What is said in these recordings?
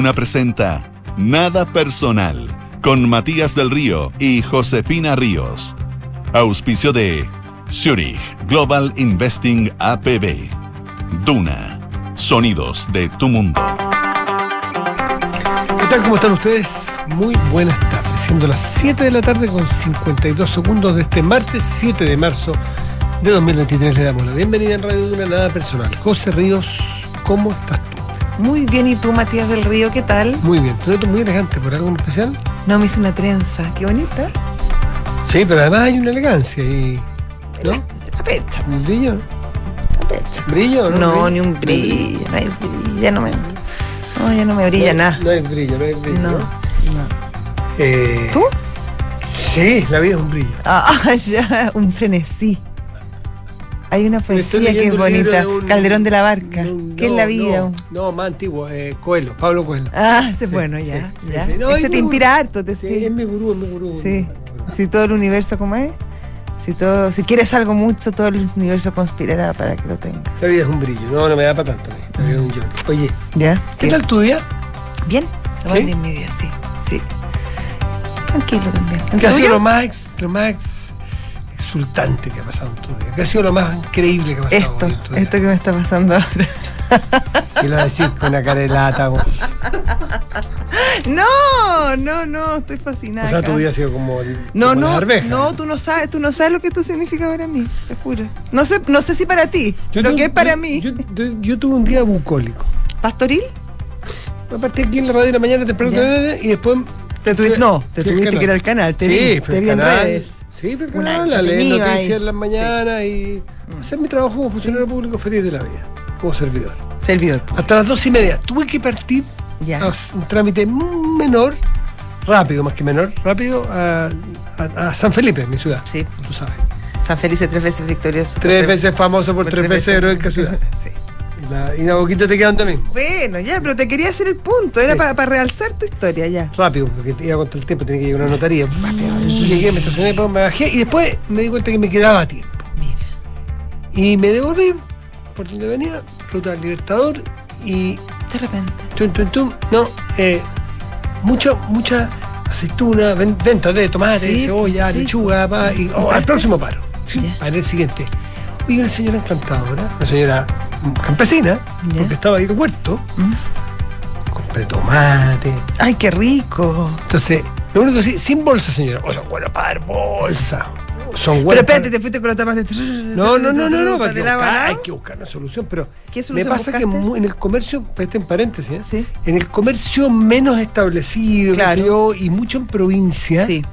Duna presenta Nada Personal con Matías del Río y Josefina Ríos. Auspicio de Zurich Global Investing APB. Duna. Sonidos de tu mundo. ¿Qué tal? ¿Cómo están ustedes? Muy buenas tardes. Siendo las 7 de la tarde con 52 segundos de este martes 7 de marzo de 2023 le damos la bienvenida en Radio Duna Nada Personal. José Ríos, ¿cómo estás tú? Muy bien, ¿y tú, Matías del Río, qué tal? Muy bien. ¿Tú eres muy elegante por algo en especial? No, me hice una trenza, qué bonita. Sí, pero además hay una elegancia y. ¿No? La pecha, ¿Un brillo? la pecha. ¿Brillo? No, brillo? ni un brillo, no hay brillo, ya no me... No, ya no me brilla no, nada. No hay brillo, no hay brillo. No, ¿no? no. Eh, ¿Tú? Sí, la vida es un brillo. Ah, ya, un frenesí. Hay una poesía que es bonita, de un- Calderón de la Barca. ¿Qué es la vida? No, no, más antiguo, eh, Coelho, Pablo Coelho. Ah, Sí, bueno, ya, sí, ya. sí. No, Ese es te mi inspira gurú. harto, te Sí, sí. es mi gurú, es mi gurú. Sí. mi. Si todo el universo como es, si todo, si quieres algo mucho, todo el universo conspirará para que lo tengas. La vida es un brillo, no, no me da para tanto. a mí. La vida es un Johnny. Oye, ¿Ya? ¿qué tal tu día? Bien, ¿Sí? de envidia, sí, sí. Tranquilo también. ¿El ¿Qué ha sido lo más, lo más que ha pasado en tu día? ¿Qué ha sido lo más increíble que ha pasado Esto, en tu día? esto que me está pasando ahora. Y lo decís con una cara de lata. güey. No, no, no, estoy fascinada. O sea, tu día ha sido como. el- No, como no, no, tú no sabes, tú no sabes lo que esto significa para mí, te juro. No sé, no sé si para ti, Yo lo que es para yo- mí. Yo, tuve un día bucólico. ¿Pastoril? Me partí aquí en la radio de la mañana temprano y después. Te tuvi- fui- no, te tuviste que ir al canal, te sí, vi, te vi en redes. Sí, fui al Una canal, a leer entretenido noticias en las mañanas y hacer mi trabajo como funcionario público feliz de la vida, como servidor. Servidor. Hasta las dos y media tuve que partir Ya. a un trámite menor, rápido más que menor, rápido a, a- a San Felipe, mi ciudad. Sí, Tú sabes. San Felice tres veces victorioso. Tres veces famoso por, por tres, veces heroica ciudad. Sí. Y la, y la boquita te quedan también. Bueno, ya, pero te quería hacer el punto, era Sí. para realzar tu historia, ya. Rápido, porque te iba contra el tiempo, tenía que llegar a una notaría. Llegué, me estacioné, me bajé y después me di cuenta que me quedaba tiempo. Mira. Y me devolví por donde venía, ruta del Libertador, y De repente. tum, tum, tum, no, eh, mucha, mucha aceituna, ven- venta de tomate, Sí, cebolla, lechuga, pa, y oh, al próximo paro. Sí, Ya. Paré el siguiente. Oye, una señora encantadora, una señora campesina, porque estaba ahí en el huerto, Mm. compré tomate. Ay, qué rico. Entonces, lo único que sí, sin bolsa, señora. O son buenas para dar bolsa. Son Pero buenas espérate, para- te fuiste con los tapas de... No, no, no, no, no, para que buscar- hay que buscar una solución, pero ¿Qué me solución pasa que buscaste? en el comercio, este en paréntesis, ¿eh? Sí. en el comercio menos establecido, Claro. yo, y mucho en provincia, Sí.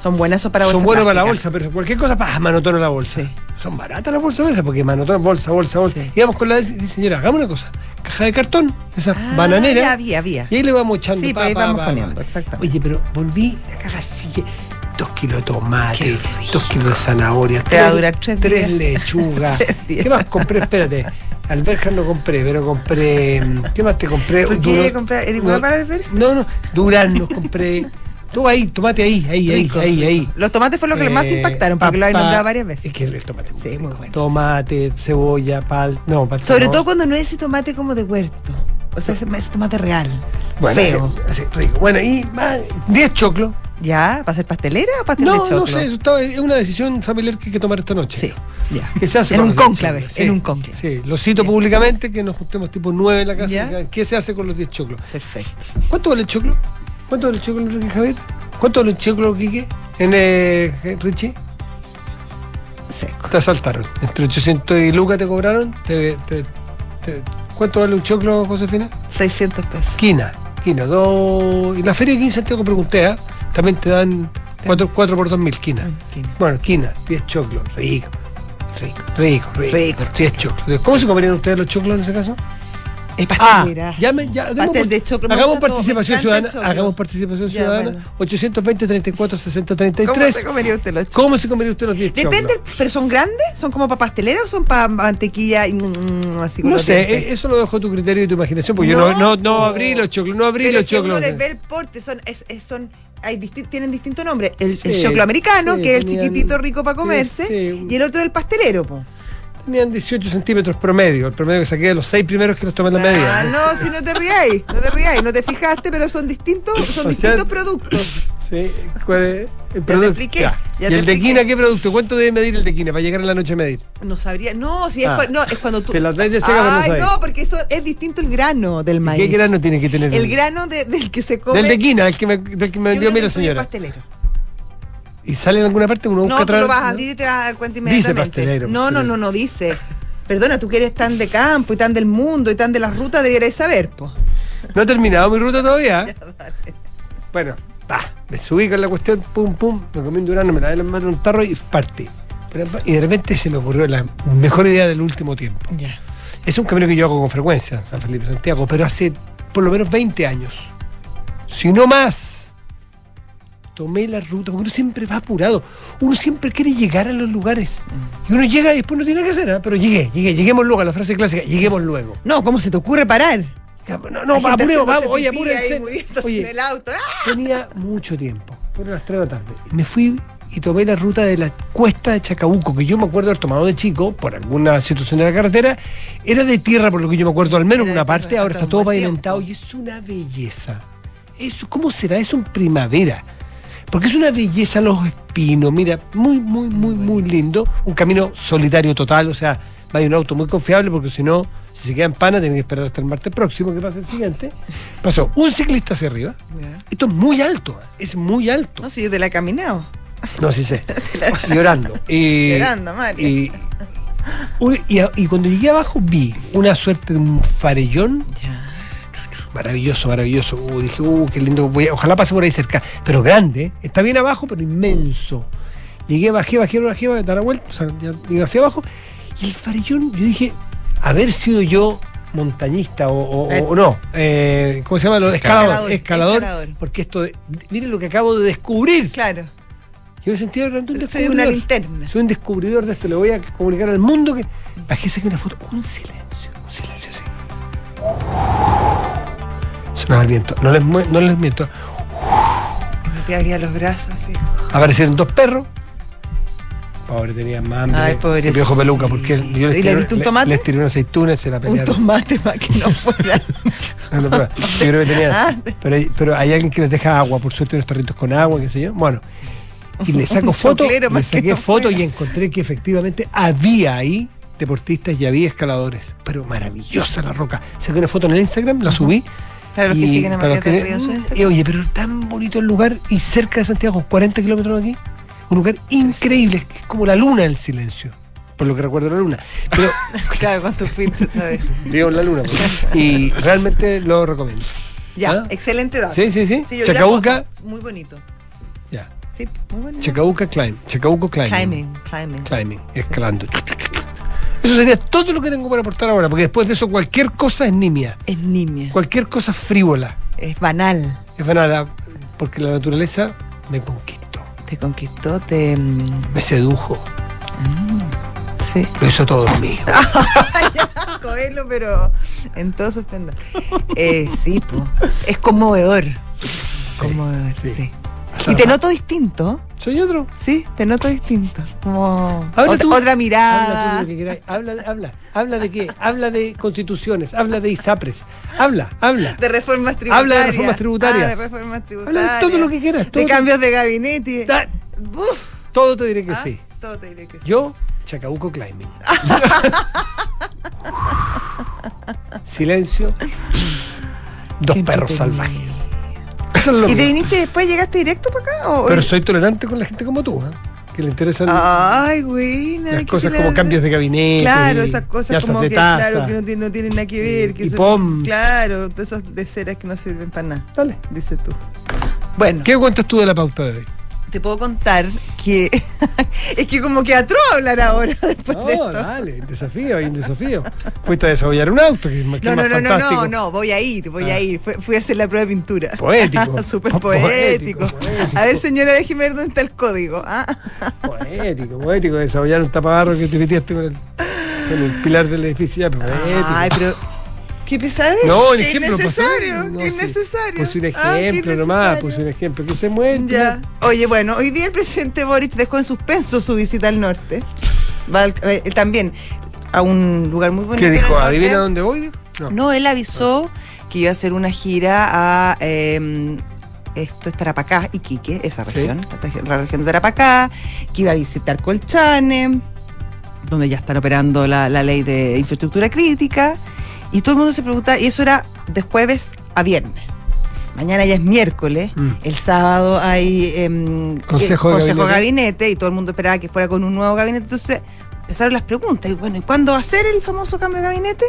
Son buenas para bolsa son buenos para la bolsa, pero cualquier cosa, pa, manotona la bolsa. Sí. Son baratas las bolsas bolsa, porque manotona, bolsa, bolsa, bolsa. Sí. Y vamos con la dice, señora, hagamos una cosa, caja de cartón, esa Ah, bananera, había, había. y ahí le vamos echando Sí, pa, ahí pa, vamos pa, poniendo, exactamente. Oye, pero volví la caja así, dos kilos de tomate, dos kilos de zanahoria, Te va a durar tres días. lechugas. ¿Qué más compré? Espérate. Alberjas no compré, pero compré. mm, ¿Qué más te compré? ¿Por qué comprar? ¿Eres buena para? No, no, duraznos compré. Todo ahí, tomate ahí, ahí, ahí, Rico, ahí, rico. ahí. Los tomates fue lo que más te Eh, impactaron, porque lo papa- nombrado varias veces. Es que el, tomate muy Sí, muy bueno, Tomate, cebolla, pal. No, palta Sobre no. todo cuando no es ese tomate como de huerto. O sea, ese, ese tomate real. Bueno, feo. así, así, rico. Bueno, y más, 10 choclos. ¿Ya? ¿Para ser pastelera o pastel de No, choclo? no sé, eso estaba, es una decisión familiar que hay que tomar esta noche. Sí, ya. Que se hace En con un los 10 cónclave, choclos. en un cónclave. Sí, lo cito Bien. públicamente, que nos juntemos tipo 9 en la casa. Ya. ¿Qué se hace con los 10 choclos? Perfecto. ¿Cuánto vale el choclo? ¿Cuánto vale el choclo, Enrique Javier? ¿Cuánto vale el choclo, Quique? En eh, Richie, Seco. te asaltaron. Entre 800 y lucas te cobraron. Te- te- te- ¿Cuánto vale un choclo, Josefina? 600 pesos. Quina. Quina, dos. Y la feria de 15 Santiago pregunté, ¿ah? también te dan 4, por 2 mil quina. Mm, quina. Bueno, quina, 10 choclos. Rico. Rico. Rico, rico. Rico, 10 choclos. ¿Cómo se comerían ustedes los choclos en ese caso? Es Ah, pastelera. llame, ya, demos Pastel de choclo, Hagamos participación ciudadana. Hagamos participación Ya, ciudadana. bueno. 820 34 60 ¿Cómo 33. se comería usted los choclos? ¿Cómo se comería usted los 10 Depende, pero son grandes, son como para pastelera o son para mantequilla y mm, así No sé, eso lo dejo a tu criterio y tu imaginación, porque yo no, no, no abrí los choclos, no abrí Pero los es uno choclos. les ve el porte, son, es, es- son hay disti- tienen distinto nombre. El, choclo americano, sí, que es el chiquitito rico para comerse, sí, un- y el otro el pastelero, po. Tenían 18 centímetros promedio, el promedio que saqué de los seis primeros que los tomé en la Ah, medida. no, si no te ríais, no te ríais, no te fijaste, pero son distintos, son O sea, distintos productos. Sí, ¿cuál es? El te expliqué, ya ¿Y te el de expliqué. quina qué producto? ¿Cuánto debe medir el de quina para llegar en la noche a medir? No sabría, no, si es, Ah. no, es cuando tú. Te las dais de seca, no Ay, no, porque eso es distinto el grano del maíz. ¿Qué grano tiene que tener? El grano de- del que se come. Del de quina, el que me, del que me dio a mí la señora. pastelero. ¿Y sale en alguna parte? Uno busca No, tú lo vas a abrir y te vas a dar cuenta Dice inmediatamente. pastelero, no, no, no, no dice. Perdona, tú que eres tan de campo y tan del mundo y tan de las rutas, debierais saber, po. No he terminado mi ruta todavía. Bueno, va, me subí con la cuestión, pum, pum, me comí un durano, me lavé las manos un tarro y partí. Y de repente se me ocurrió la mejor idea del último tiempo. Ya. Es un camino que yo hago con frecuencia, San Felipe Santiago, pero hace por lo menos 20 años. Si no más. Tomé la ruta, uno siempre va apurado. Uno siempre quiere llegar a los lugares. Y uno llega y después no tiene que hacer, ¿ah? pero llegué, llegué, lleguemos luego a la frase clásica, lleguemos luego. No, ¿cómo se te ocurre parar? No, no, gente apuremos, vamos, oye, apúrense. Oye, en el auto. ¡Ah! tenía mucho tiempo, fueron las 3 de la tarde. Me fui y tomé la ruta de la cuesta de Chacabuco, que yo me acuerdo haber tomado de chico, por alguna situación de la carretera. Era de tierra, por lo que yo me acuerdo, al menos en una parte, ahora está todo un pavimentado tiempo. y es una belleza. Eso, ¿Cómo será eso en primavera? Porque es una belleza los espinos, mira, muy, muy, muy, muy lindo. Un camino solitario total, o sea, va un auto muy confiable porque si no, si se queda en pana, tienen que esperar hasta el martes próximo que pase el siguiente. Pasó un ciclista hacia arriba. Esto es muy alto, es muy alto. No, si yo te la he caminado. No, sí sé. Llorando. Y, Llorando, Mario. Y, un- y cuando llegué abajo vi una suerte de un farellón. Maravilloso, maravilloso. Uh, dije, uh, qué lindo. voy a- ojalá pase por ahí cerca. Pero grande, ¿eh? está bien abajo, pero inmenso. Llegué, bajé, bajé, bajé, bajé, dar la vuelta, o sea, ya iba hacia abajo. Y el farellón, yo dije, haber sido yo montañista o, o- Eh. o no, eh, ¿cómo se llama? Escalador, Escalador, escalador, porque esto, de, miren lo que acabo de descubrir. Claro. Yo me sentía realmente un Soy descubridor. una linterna. Soy un descubridor de esto, le voy a comunicar al mundo que bajé, saqué una foto, un silencio, un silencio así. Sonaba el viento, no les, no les miento. Me te abría los brazos así. Aparecieron dos perros. Pobre, tenían más hambre. Ay, que pobrecito. viejo peluca, porque yo ¿Y les le tiré- diste un tomate? Les tiré una aceituna y se la Un pelearon. tomate para que no fuera. No, no, pero yo creo que tenían. Ah. Pero, hay- pero hay alguien que les deja agua, por suerte unos tarritos con agua, qué sé yo. Bueno. Y le saco Un foto, choclero le saqué no foto fuera. y encontré que efectivamente había ahí deportistas y había escaladores. Pero maravillosa la roca. Saqué una foto en el Instagram, la subí. Para los que y siguen a Matías del Río. Oye, pero tan bonito el lugar y cerca de Santiago, 40 kilómetros de aquí. Un lugar increíble, es que es como la luna el silencio. Por lo que recuerdo la luna. Pero Claro, con tus pintas, ¿sabes? en la luna. pues. Y realmente lo recomiendo. Ya, ¿Ah? excelente dato. Sí, sí, sí. la Chacabuca. Muy bonito. Ya. Sí, muy bonito. Chacabuca Climb. Chacabuco Climbing. Climbing, climbing. Climbing, escalando. Eso sería todo lo que tengo para aportar ahora, porque después de eso cualquier cosa es nimia. Es nimia. Cualquier cosa frívola. Es banal. Es banal, porque la naturaleza me conquistó, Te conquistó, te. mm, me sedujo, Sí. lo hizo todo mío. Coelho, pero en todo su esplendor. Eh, sí, po. es conmovedor. conmovedor, sí. sí. Y te noto distinto, Soy otro. sí, te noto distinto. Como Habla ot- tú. otra Habla tú mirada. de lo que queráis. Habla, de- habla. Habla de qué? Habla de constituciones, habla de ISAPRES. Habla, habla. De reformas tributarias. Habla de reformas tributarias. Ah, de reformas tributarias. Habla de todo lo que quieras. todo De cambios de gabinete. Da- Uf, todo te diré que ah, sí. Todo te diré que sí. Yo, Chacabuco Climbing. Silencio. Dos perros salvajes. Eso es lo ¿Y te viniste después, llegaste directo para acá? O, Pero soy tolerante con la gente como tú, ¿eh? que le interesan Ay, güey. las cosas como cambios de gabinete. Claro, esas cosas como que, taza. claro, que no, tienen, no tienen nada que ver. Que Y son- POMs. Claro, todas esas de ceras que no sirven para nada, Dale. dices tú. Bueno, ¿Qué cuentas tú de la pauta de hoy? Te puedo contar que es que como que atro hablar ahora después de No, esto. dale, desafío, hay un desafío. Fuiste a desarrollar un auto, que que No, más no, no, fantástico. no, no, voy a ir, voy Ah. a ir. Fui, fui a hacer la prueba de pintura. Poético. Súper Po- poético. poético, poético. A ver, señora, déjeme ver dónde está el código. ¿ah? Poético, poético, desarrollar un tapabarro que te metiste con el, con el pilar del edificio. Ya, poético. Ay, pero qué pesadez. No, el qué ejemplo. pues, innecesario, no, qué innecesario. Puse un Ah, ejemplo nomás, puse un ejemplo. Que se muere. Ya. Oye, bueno, hoy día el presidente Boric dejó en suspenso su visita al norte. Va al- eh, también, a un lugar muy bonito. ¿Qué dijo? ¿Adivina dónde voy? No, él avisó que iba a hacer una gira a eh, esto es Tarapacá, Iquique, esa Sí. región, la región de Tarapacá, que iba a visitar Colchane, donde ya están operando la, la ley de infraestructura crítica, y todo el mundo se pregunta, y eso era de jueves a viernes. Mañana ya es miércoles, Mm. el sábado hay em, Consejo de eh, gabinete. gabinete y todo el mundo esperaba que fuera con un nuevo gabinete. Entonces empezaron las preguntas. Y bueno, ¿y cuándo va a ser el famoso cambio de gabinete?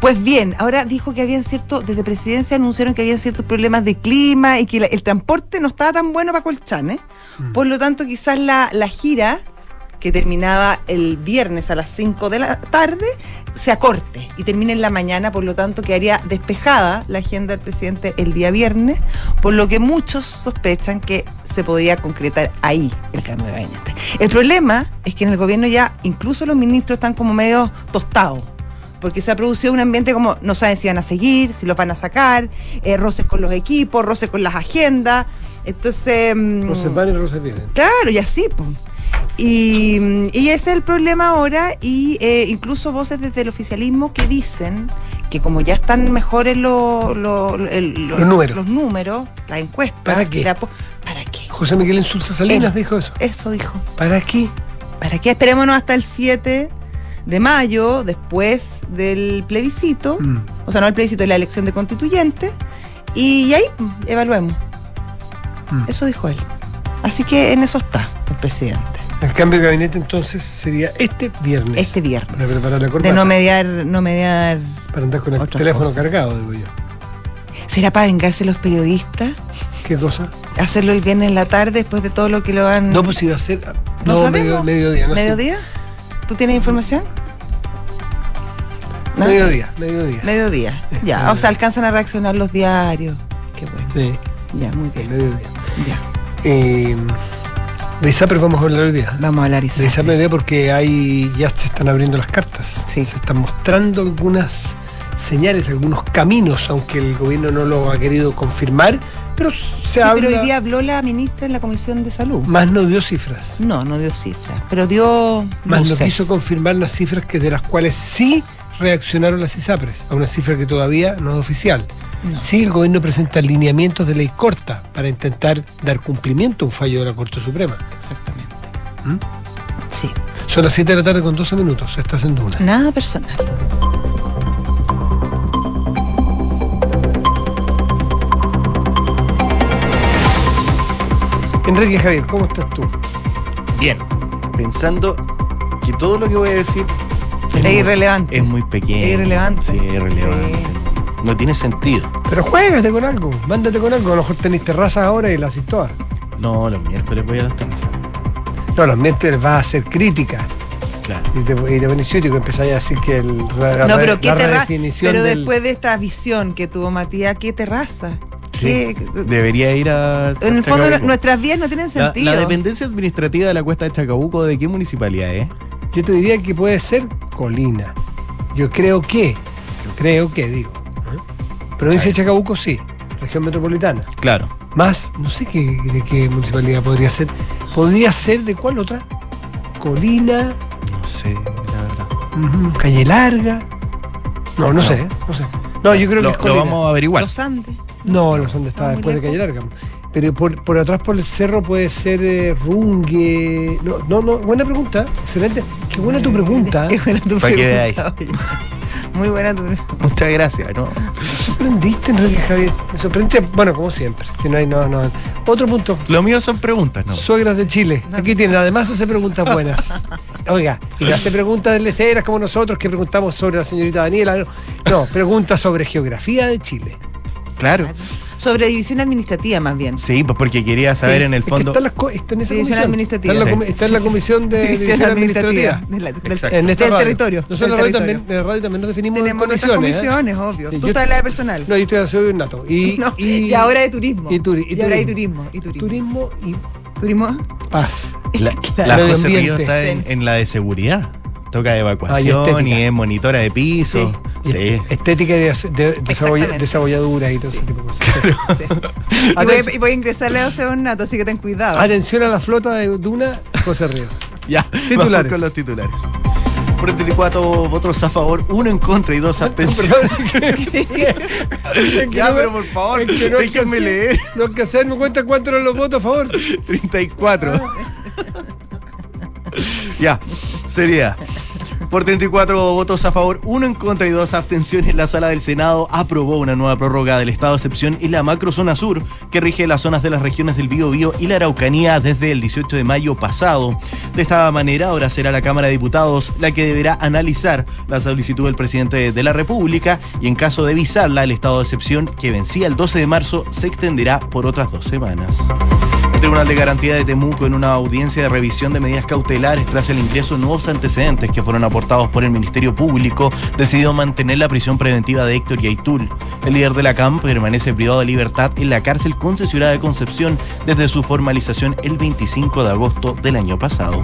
Pues bien, ahora dijo que habían cierto, desde presidencia anunciaron que habían ciertos problemas de clima y que la- el transporte no estaba tan bueno para Colchane. Mm. Por lo tanto, quizás la, la gira que terminaba el viernes a las 5 de la tarde se acorte y termine en la mañana, por lo tanto quedaría despejada la agenda del presidente el día viernes, por lo que muchos sospechan que se podría concretar ahí el cambio de gabinete. El problema es que en el gobierno ya incluso los ministros están como medio tostados. Porque se ha producido un ambiente como no saben si van a seguir, si los van a sacar, eh, roces con los equipos, roces con las agendas. Entonces. mm, Rosas van y rosas vienen. Claro, y así, pues. Y, y ese es el problema ahora, y eh, incluso voces desde el oficialismo que dicen que como ya están mejores los, los, números. los números, las encuestas. ¿Para qué? ¿Para qué? José Miguel Insulza Salinas Él. dijo eso. Eso dijo. ¿Para qué? ¿Para qué? Esperémonos hasta el 7 de mayo, después del plebiscito, Mm. o sea, no el plebiscito, la elección de constituyente, y ahí mm, evaluemos. Mm. Eso dijo él. Así que en eso está el presidente. El cambio de gabinete entonces sería este viernes. Este viernes. Para preparar la corbata. de no mediar, no mediar. Para andar con el teléfono cargado, digo yo. ¿Será para vengarse los periodistas? ¿Qué cosa? Hacerlo el viernes en la tarde después de todo lo que lo han. No, pues iba a ser. ¿No No, medio, mediodía. No sé. ¿Mediodía? ¿Tú tienes información? ¿No? Mediodía, mediodía. Mediodía. Ya, mediodía. o sea, alcanzan a reaccionar los diarios. Qué bueno. Sí, Ya, muy bien. mediodía. Ya. Eh, de ISAPRES vamos a hablar hoy día. Vamos a hablar y De ISAPRES hoy día porque hay, ya se están abriendo las cartas. Sí. Se están mostrando algunas señales, algunos caminos, aunque el gobierno no lo ha querido confirmar, pero se Sí, habla. pero hoy día habló la ministra en la Comisión de Salud. Más no dio cifras. No, no dio cifras, pero dio. Más no quiso confirmar las cifras que de las cuales sí reaccionaron las ISAPRES, a una cifra que todavía no es oficial. No. Sí, el gobierno presenta lineamientos de ley corta para intentar dar cumplimiento a un fallo de la Corte Suprema. Exactamente. ¿Mm? Sí. Son las 7 de la tarde con 12 minutos, estás en Duna. Nada personal. Enrique Javier, ¿cómo estás tú? Bien. Pensando que todo lo que voy a decir Es muy- irrelevante. Es muy pequeño. Es irrelevante. Sí, es irrelevante. No tiene sentido. Pero juégate con algo, mándate con algo. A lo mejor tenés terrazas ahora y las haces todas. No, los miércoles voy a las terrazas. No, los miércoles vas a hacer crítica. Claro. Y te, y te pones y empezáis a decir que el, la, No, la- pero qué la terraza. redefinición Pero del- después de esta visión que tuvo Matías, ¿qué terraza? ¿Qué- Debería ir a. En el fondo, Chacabuco. nuestras vías no tienen sentido. la dependencia administrativa de la cuesta de Chacabuco, ¿de qué municipalidad es? Yo te diría que puede ser Colina. Yo creo que, yo creo que, digo. ¿Eh? Provincia de Chacabuco sí, región metropolitana. Claro. Más, no sé qué, de qué municipalidad podría ser. ¿Podría ser de cuál otra? Colina, No sé, la verdad. Calle Larga. No, no, No. sé, ¿eh? no sé. No, yo creo lo, que es lo Colina. vamos a averiguar. Los Andes. No, los donde está Ah, después de Calle. Larga. Pero por, por atrás, por el cerro, puede ser eh, Rungue. No, no, no, buena pregunta. Excelente. Qué buena tu pregunta. Qué buena tu pregunta. Muy buena tu. Muchas gracias, ¿no? Me sorprendiste, Enrique Javier. Me sorprendiste, bueno, como siempre. Si no hay, no, no. Otro punto. Lo mío son preguntas, ¿no? Suegras de Chile. Aquí tienen, además hace preguntas buenas. Oiga, y no hace preguntas de leceras como nosotros que preguntamos sobre la señorita Daniela. No, no preguntas sobre geografía de Chile. Claro. Sobre división administrativa, más bien. Sí, pues porque quería saber Sí, en el Es que fondo. está, en en esa División comisión. administrativa. Está en la, comi- Sí. está en la comisión de división administrativa. de la- del. En del radio. territorio. Nosotros del en la radio territorio. también, en la radio también nos definimos en Tenemos nuestras comisiones. ¿eh? obvio. Sí, Tú yo- estás en la de personal. No, yo estoy soy un nato. Y, No, y, y ahora de turismo. y turi- y ahora de turismo. Y turismo. turismo y Turismo. paz. La, Claro. la José Río está en, en la de seguridad. Toca Ah, y evacuación y es monitora de piso. Sí. Estética y de, de, desabolla- Exactamente. desabolladuras y todo ese tipo de cosas. Sí. Y, voy, y voy a ingresarle a José Nato, así que ten cuidado. Atención a la flota de Duna, José Ríos. Ya, Titulares. vamos con los titulares. Por 34 votos a favor, uno en contra y dos abstenciones. Ya, pero por favor, Es que no déjenme leer. No que hacerme cuenta cuántos eran los votos a favor. 34. ya, sería. Por 34 votos a favor, uno en contra y dos abstenciones, la sala del Senado aprobó una nueva prórroga del estado de excepción en la macrozona sur, que rige las zonas de las regiones del Bío y la Araucanía desde el 18 de mayo pasado. De esta manera, ahora será la Cámara de Diputados la que deberá analizar la solicitud del presidente de la República y en caso de visarla, el estado de excepción que vencía el 12 de marzo se extenderá por otras dos semanas. Tribunal de Garantía de Temuco, en una audiencia de revisión de medidas cautelares tras el ingreso de nuevos antecedentes que fueron aportados por el Ministerio Público, decidió mantener la prisión preventiva de Héctor Yaitul. El líder de la CAM permanece privado de libertad en la cárcel concesionada de Concepción desde su formalización el 25 de agosto del año pasado.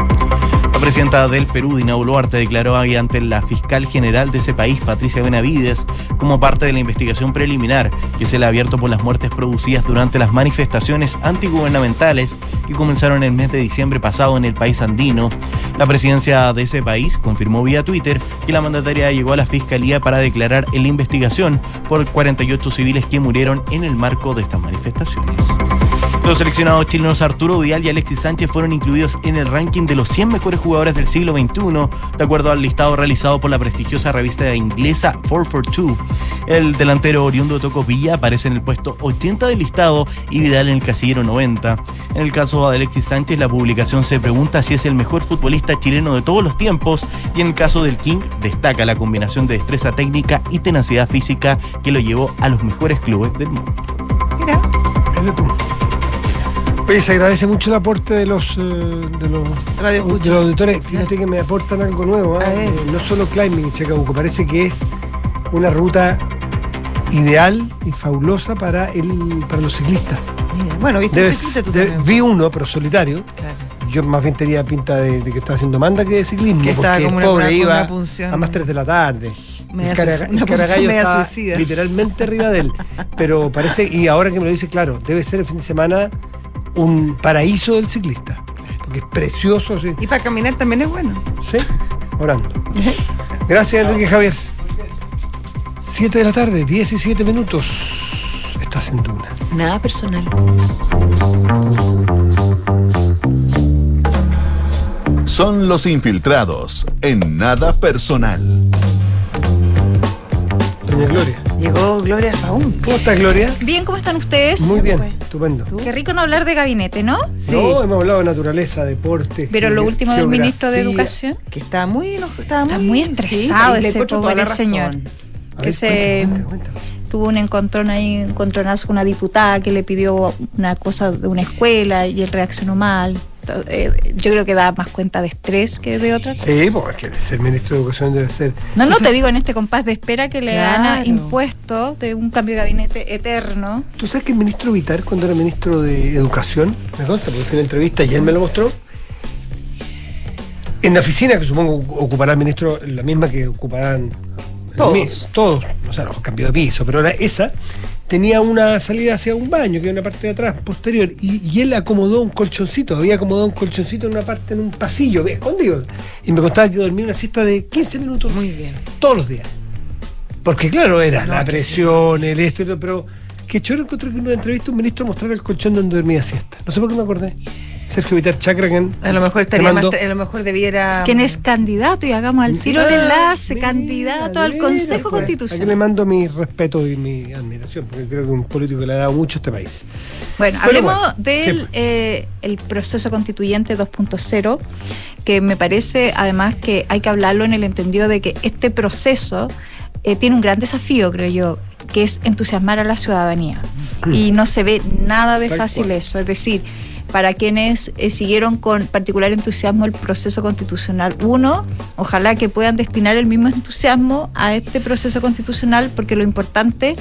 Presidenta del Perú, Dina Boluarte, declaró ahí ante la fiscal general de ese país, Patricia Benavides, como parte de la investigación preliminar que se le ha abierto por las muertes producidas durante las manifestaciones antigubernamentales que comenzaron en el mes de diciembre pasado en el país andino. La presidencia de ese país confirmó vía Twitter que la mandataria llegó a la fiscalía para declarar en la investigación por 48 civiles que murieron en el marco de estas manifestaciones. Los seleccionados chilenos Arturo Vidal y Alexis Sánchez fueron incluidos en el ranking de los 100 mejores jugadores del siglo XXI, de acuerdo al listado realizado por la prestigiosa revista inglesa 442. El delantero oriundo de Tocopilla aparece en el puesto 80 del listado y Vidal en el casillero 90. En el caso de Alexis Sánchez, la publicación se pregunta si es el mejor futbolista chileno de todos los tiempos y en el caso del King destaca la combinación de destreza técnica y tenacidad física que lo llevó a los mejores clubes del mundo. Mira, Mira tú. Oye, se agradece mucho el aporte de los, eh, de los, Radio de los auditores. Fíjate que me aportan algo nuevo. ¿ah? Eh, no solo climbing en Chacabuco, parece que es una ruta ideal y fabulosa para, el, para los ciclistas. mira. Bueno, viste, Debe- ciclista tú vi uno, pero solitario. Claro. Yo más bien tenía pinta de, de que estaba haciendo manda que de ciclismo. Que porque como el pobre una- iba una a más 3 de la tarde. Media el cara- el caragallo estaba literalmente arriba de él. Pero parece, y ahora que me lo dice, claro, debe ser el fin de semana un paraíso del ciclista. Porque es precioso, sí. Y para caminar también es bueno. ¿Sí? Orando. Gracias, Enrique Javier. 7 de la tarde, 17 minutos. Estás en Duna. Nada personal. Son los infiltrados en nada personal. Doña Gloria. Llegó Gloria Faún. ¿Cómo estás, Gloria? Bien, ¿cómo están ustedes? Muy bien, pues. estupendo. ¿Tú? Qué rico no hablar de gabinete, ¿no? Sí. No, hemos hablado de naturaleza, deporte. Pero lo último del ministro de Educación, Que está muy enojado. Estaba Está muy, muy estresado sí, ese pobre señor. A que ver, se- cuéntame, tuvo un encontrón ahí, encontronazo con una diputada que le pidió una cosa de una escuela y él reaccionó mal. Eh, Yo creo que da más cuenta de estrés que de otra cosa. Sí, porque ser ministro de Educación debe ser. No, no, te digo en este compás de espera que le han Claro. impuesto de un cambio de gabinete eterno. ¿Tú sabes que el ministro Vitar, cuando era ministro de Educación, me consta, porque fue una entrevista y él me lo mostró, en la oficina, que supongo ocupará el ministro, la misma que ocuparán Todos. todos, o sea, no, cambió de piso, pero era esa, tenía una salida hacia un baño, que era una parte de atrás, posterior, y, y él acomodó un colchoncito, había acomodado un colchoncito en una parte, en un pasillo, escondido, y me contaba que dormía una siesta de 15 minutos Muy bien. todos los días. Porque claro, era No, la presión, el esto y todo, pero que choro encontré que en una entrevista un ministro mostrara el colchón donde dormía siesta. No sé por qué me acordé. Sergio Vitar Chacra, que A lo mejor estaría más, a lo mejor debiera. Quien es candidato y hagamos al tiro el enlace, mira, candidato al Consejo pues. Aquí le Constitucional. mando mi respeto y mi admiración, porque creo que es un político que le ha dado mucho a este país. Bueno, Pero hablemos bueno, del eh, el proceso constituyente 2.0, que me parece además que hay que hablarlo en el entendido de que este proceso eh, tiene un gran desafío, creo yo, que es entusiasmar a la ciudadanía. Y no se ve nada de Tal fácil cual. eso. Es decir, para quienes eh, siguieron con particular entusiasmo el proceso constitucional 1, ojalá que puedan destinar el mismo entusiasmo a este proceso constitucional, porque lo importante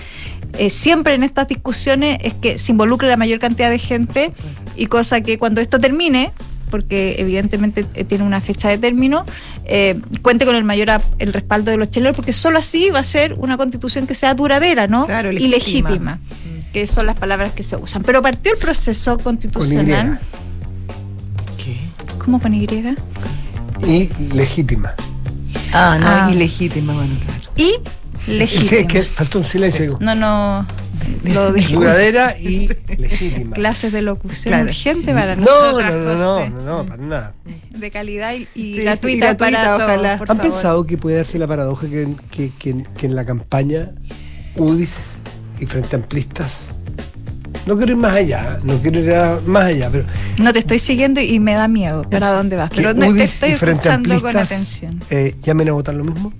eh, siempre en estas discusiones es que se involucre la mayor cantidad de gente y cosa que cuando esto termine, porque evidentemente eh, tiene una fecha de término, eh, cuente con el mayor el respaldo de los chilenos, porque solo así va a ser una constitución que sea duradera, ¿no? Claro, y legítima. Que son las palabras que se usan. Pero partió el proceso Con constitucional. ¿Cómo con Y? Y. Legítima. Ah, no, Ah. ilegítima, bueno, claro. Y Sí, legítima. es que faltó un silencio. digo. No, no. Lo dije. Duradera y legítima. Clases de locución Claro. urgente para No, no, no, no, no, no, para nada. De calidad y, y Sí, gratuita, y gratuita, para ojalá. ¿Han favor. pensado que puede darse la paradoja que, que- que- que en la campaña UDIs y Frente Amplistas, no quiero ir más allá, no quiero ir a- más allá, pero No te estoy siguiendo y me da miedo para dónde vas, pero no, te estoy escuchando con atención. eh, llamen a votar lo mismo?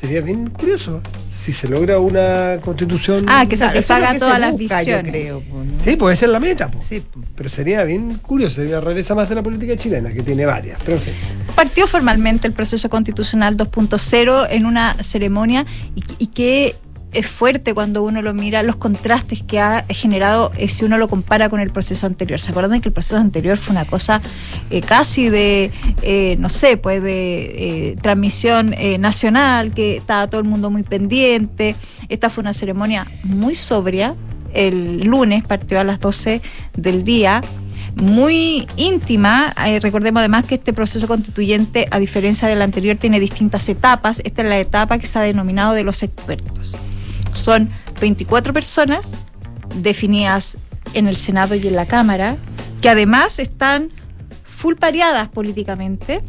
Sería bien curioso. Si se logra una constitución... Ah, que satisfaga lo que todas se las busca, visiones. Yo creo, po, ¿no? Sí, puede ser la meta, po. Sí. pero sería bien curioso, sería una rareza más de la política chilena, que tiene varias. Pero en fin. Partió formalmente el proceso constitucional 2.0 en una ceremonia y, y que es fuerte cuando uno lo mira, los contrastes que ha generado eh, si uno lo compara con el proceso anterior. ¿Se acuerdan que el proceso anterior fue una cosa eh, casi de, eh, no sé, pues de eh, transmisión eh, nacional, que estaba todo el mundo muy pendiente? Esta fue una ceremonia muy sobria. El lunes partió a las 12 del día muy íntima. Recordemos además que este proceso constituyente, a diferencia del anterior, tiene distintas etapas. Esta es la etapa que se ha denominado de los expertos. Son 24 personas definidas en el Senado y en la Cámara, que además están full pareadas políticamente,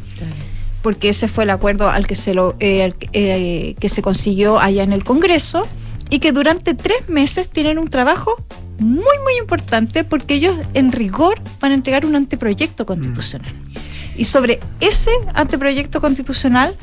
porque ese fue el acuerdo al que se lo eh, eh, que se consiguió allá en el Congreso y que durante tres meses tienen un trabajo muy muy importante porque ellos en rigor van a entregar un anteproyecto constitucional. Y sobre ese anteproyecto constitucional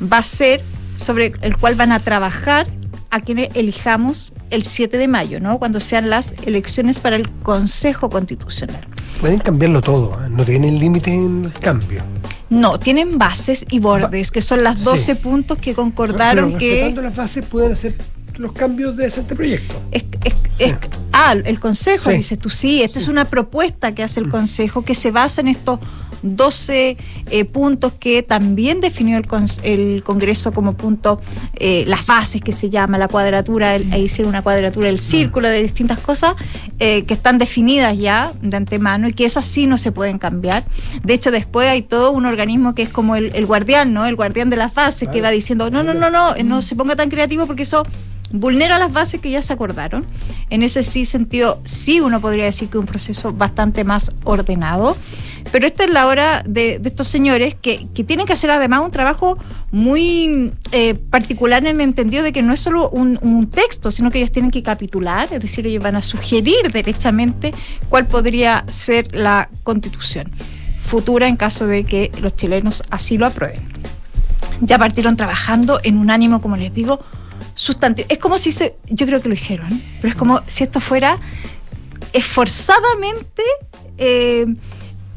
va a ser sobre el cual van a trabajar a quienes elijamos el 7 de mayo, ¿no? Cuando sean las elecciones para el Consejo Constitucional. Pueden cambiarlo todo, ¿eh? no tienen límite en el cambio. No, tienen bases y bordes, que son las Sí. 12 puntos que concordaron Pero que las bases pueden hacer los cambios de ese proyecto. es, es- es- ah, el Consejo, Sí. dices tú, sí, esta es una propuesta que hace el Consejo que se basa en estos 12 eh, puntos que también definió el, cons- el Congreso como punto, eh, las bases que se llama, la cuadratura, el- hicieron una cuadratura del círculo de distintas cosas eh, que están definidas ya de antemano y que esas sí no se pueden cambiar. De hecho, después hay todo un organismo que es como el, el guardián, ¿no? El guardián de las bases que Claro. va diciendo, no, no, no, no, no se ponga tan creativo porque eso vulnera las bases que ya se acordaron. En ese sí sentido, sí uno podría decir que un proceso bastante más ordenado. Pero esta es la hora de, de estos señores que, que tienen que hacer además un trabajo muy eh, particular en el entendido de que no es solo un, un texto, sino que ellos tienen que capitular, es decir, ellos van a sugerir derechamente cuál podría ser la constitución futura en caso de que los chilenos así lo aprueben ya partieron trabajando en un ánimo, como les digo, sustantivo. Es como si se, yo creo que lo hicieron, pero es como si esto fuera esforzadamente eh,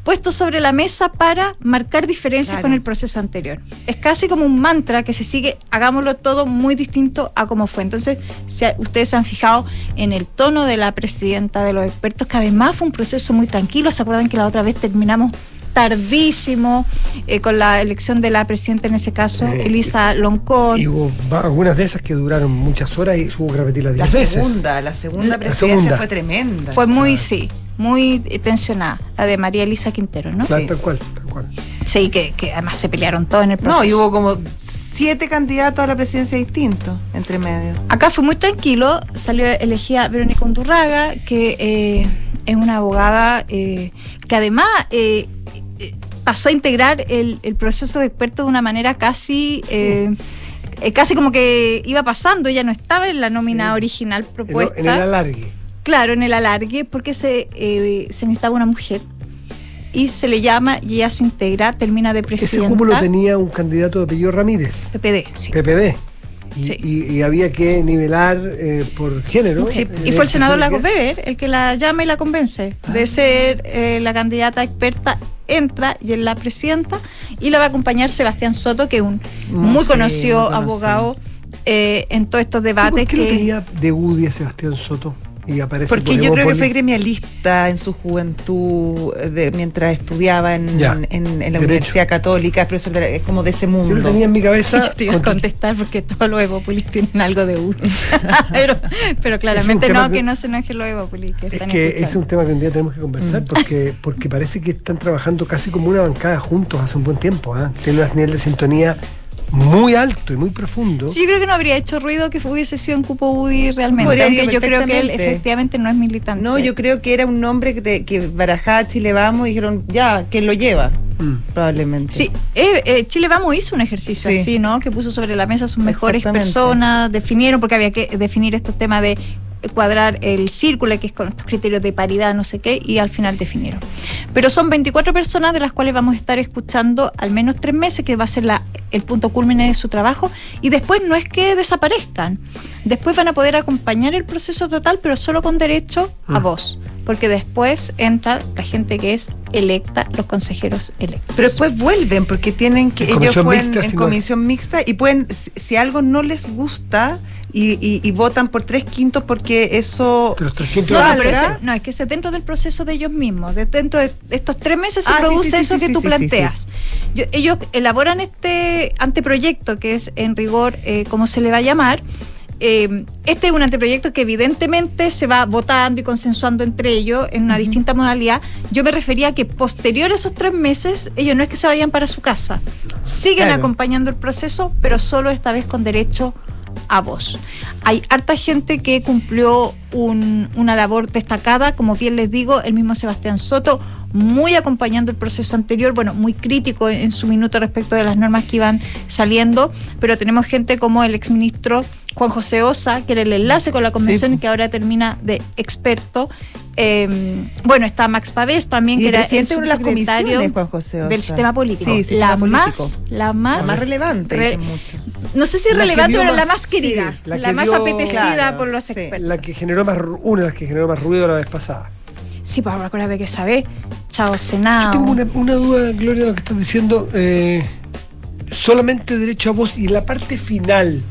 puesto sobre la mesa para marcar diferencias Claro. con el proceso anterior. Es casi como un mantra que se sigue, hagámoslo todo muy distinto a como fue. Entonces, si ustedes se han fijado en el tono de la presidenta, de los expertos, que además fue un proceso muy tranquilo. ¿Se acuerdan que la otra vez terminamos tardísimo eh, con la elección de la presidenta, en ese caso, Eh, Elisa Loncón? Y hubo algunas de esas que duraron muchas horas y hubo que repetirlas La diez veces. segunda, la segunda La presidencia segunda. fue tremenda. Fue muy, sí, muy tensionada, la de María Elisa Quintero, ¿no? Tal, Sí. tal cual, tal cual. Sí, que, que además se pelearon todos en el proceso. No, y hubo como siete candidatos a la presidencia distintos entre medio. Acá fue muy tranquilo, salió elegida Verónica Undurraga, que eh, es una abogada eh, que además eh, pasó a integrar el, el proceso de experto de una manera casi... eh, eh, casi como que iba pasando, ella no estaba en la nómina Sí. original propuesta. en el alargue. Claro, en el alargue, porque se, eh, se necesitaba una mujer y se le llama y ella se integra, termina de Ese presidenta. cúmulo tenía un candidato de apellido Ramírez, PPD, sí. PPD. Y, Sí. y- y había que nivelar eh, por género. Sí, Eh, y fue el senador ¿sabe Lagos qué? Weber el que la llama y la convence de Ah. ser eh, la candidata experta. Entra y es la presidenta y la va a acompañar Sebastián Soto, que es un muy sí, conocido muy conocido. abogado eh, en todos estos debates. ¿Por qué lo que tenía de UDI a Sebastián Soto? Y aparece Porque por yo creo que fue gremialista en su juventud, eh, de- mientras estudiaba en, Ya. en- en la Derecho. Universidad Católica, es profesor de- es como de ese Yo mundo. lo tenía en mi cabeza. yo te iba a con- contestar porque todos los Evópolis tienen algo de UDI. pero, pero claramente no, que- que no se enojen los Evópolis que Es están que ese es escuchando. un tema que un día tenemos que conversar Mm. porque, porque parece que están trabajando casi como una bancada juntos hace un buen tiempo. ¿ah? Tienen un nivel de sintonía muy alto y muy profundo. Sí, yo creo que no habría hecho ruido que hubiese sido en Cupo Budi realmente. Podría aunque yo creo que él efectivamente no es militante. No, yo creo que era un nombre que, te- que barajaba Chile Vamos y dijeron, ya, ¿quién lo lleva? Mm. Probablemente. Sí, eh, eh, Chile Vamos hizo un ejercicio Sí. así, ¿no? Que puso sobre la mesa sus mejores personas, definieron, porque había que definir estos temas de cuadrar el círculo, que es con estos criterios de paridad, no sé qué, y al final definieron. Pero son 24 personas de las cuales vamos a estar escuchando al menos tres meses, que va a ser la, el punto culmine de su trabajo, y después no es que desaparezcan, después van a poder acompañar el proceso total, pero solo con derecho a Mm. voz, porque después entra la gente que es electa, los consejeros electos. Pero después vuelven porque tienen que En ellos pueden mixta, en si no- comisión mixta y pueden si, si algo no les gusta y, y- y votan por tres quintos porque eso los tres quintos No, pero ese- no, es que es dentro del proceso de ellos mismos. De dentro de estos tres meses se Ah, produce sí, sí, eso sí, que sí, tú sí, planteas. Yo- ellos elaboran este anteproyecto, que es en rigor, eh, ¿cómo se le va a llamar? Eh, este es un anteproyecto que evidentemente se va votando y consensuando entre ellos en una distinta modalidad. Yo me refería a que posterior a esos tres meses, ellos no es que se vayan para su casa, siguen Claro. acompañando el proceso, pero solo esta vez con derecho a voz. Hay harta gente que cumplió un- una labor destacada, como bien les digo, el mismo Sebastián Soto, muy acompañando el proceso anterior, bueno, muy crítico en, en su minuto respecto de las normas que iban saliendo, pero tenemos gente como el exministro Juan José Osa, que era el enlace con la convención Sí. y que ahora termina de experto. Eh, bueno, está Max Pavés también, y que era el presidente de una de las subsecretario comisiones, Juan José del sistema político. Sí, sistema la, político. más, la más la más relevante, re- mucho. no sé si La relevante, pero más- la más querida, sí, la la, más dio- apetecida Claro, por los sí. expertos. La que generó más, una de las que generó más ruido la vez pasada. Sí, pues acuérdate que sabe, chao Yo Senado. tengo una, una duda, Gloria, de lo que estás diciendo. eh, solamente derecho a voz y en la parte final,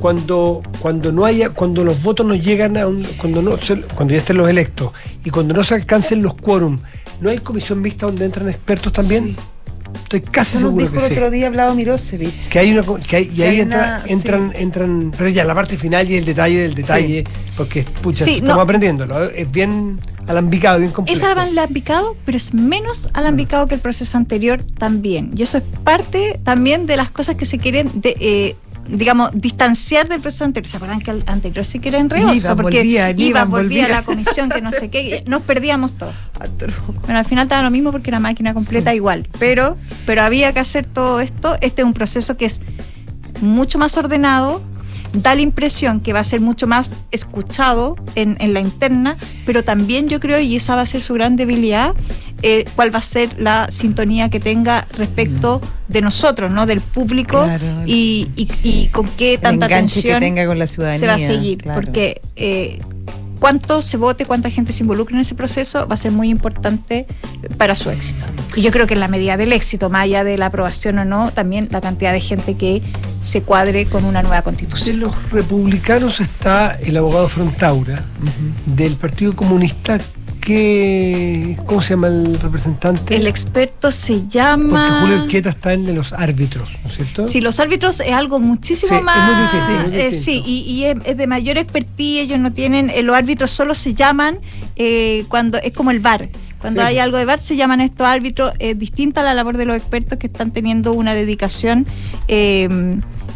cuando, cuando no haya, cuando los votos no llegan a un, cuando no se- cuando ya estén los electos y cuando no se alcancen los quórum, ¿no hay comisión mixta donde entran expertos también? Sí. Estoy casi Eso nos seguro dijo que el sí. otro día hablado Mirosevic. Que hay una que hay- y Que ahí hay entra- una- entran, entran, pero ya la parte final y el detalle del detalle, porque pucha, Sí, estamos no. aprendiéndolo, es bien alambicado, bien complejo. Es alambicado, pero es menos alambicado que el proceso anterior también. Y eso es parte también de las cosas que se quieren, de, eh, digamos, distanciar del proceso anterior. ¿Se acuerdan que el anterior sí que era enredoso? Iban, porque volvían, iba, iban, volvía la comisión, que no sé qué, nos perdíamos todo. Bueno, al final estaba lo mismo porque era máquina completa igual, pero, pero había que hacer todo esto. Este es un proceso que es mucho más ordenado, da la impresión que va a ser mucho más escuchado en, en la interna, pero también yo creo, y esa va a ser su gran debilidad, eh, cuál va a ser la sintonía que tenga respecto de nosotros, ¿no? Del público Claro. y, y- y con qué tanta atención que tenga con la ciudadanía. se va a seguir, claro. porque eh, cuánto se vote, cuánta gente se involucre en ese proceso va a ser muy importante para su éxito. Y yo creo que en la medida del éxito, más allá de la aprobación o no, también la cantidad de gente que se cuadre con una nueva De constitución. los republicanos está el abogado Frontaura, del Partido Comunista, que, ¿cómo se llama el representante? El experto se Porque llama... Julio Urquieta está en de los árbitros, ¿no es cierto? Si los árbitros es algo muchísimo Sí, es muy más. distinto, es muy eh, distinto. sí, y, y es, es de mayor expertise. Ellos no tienen. eh, los árbitros solo se llaman eh, cuando. Es como el VAR. Cuando Sí. hay algo de VAR se llaman estos árbitros. Es distinta a la labor de los expertos que están teniendo una dedicación. eh,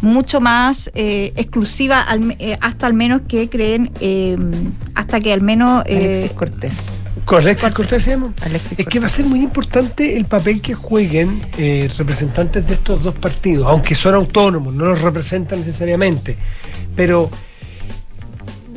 mucho más eh, exclusiva al me- eh, hasta al menos que creen eh, hasta que al menos eh, Alexis Cortés. ¿Con Alexis Cortés se llama? Alexis Es que va a ser muy importante el papel que jueguen eh, representantes de estos dos partidos, aunque son autónomos, no los representan necesariamente. Pero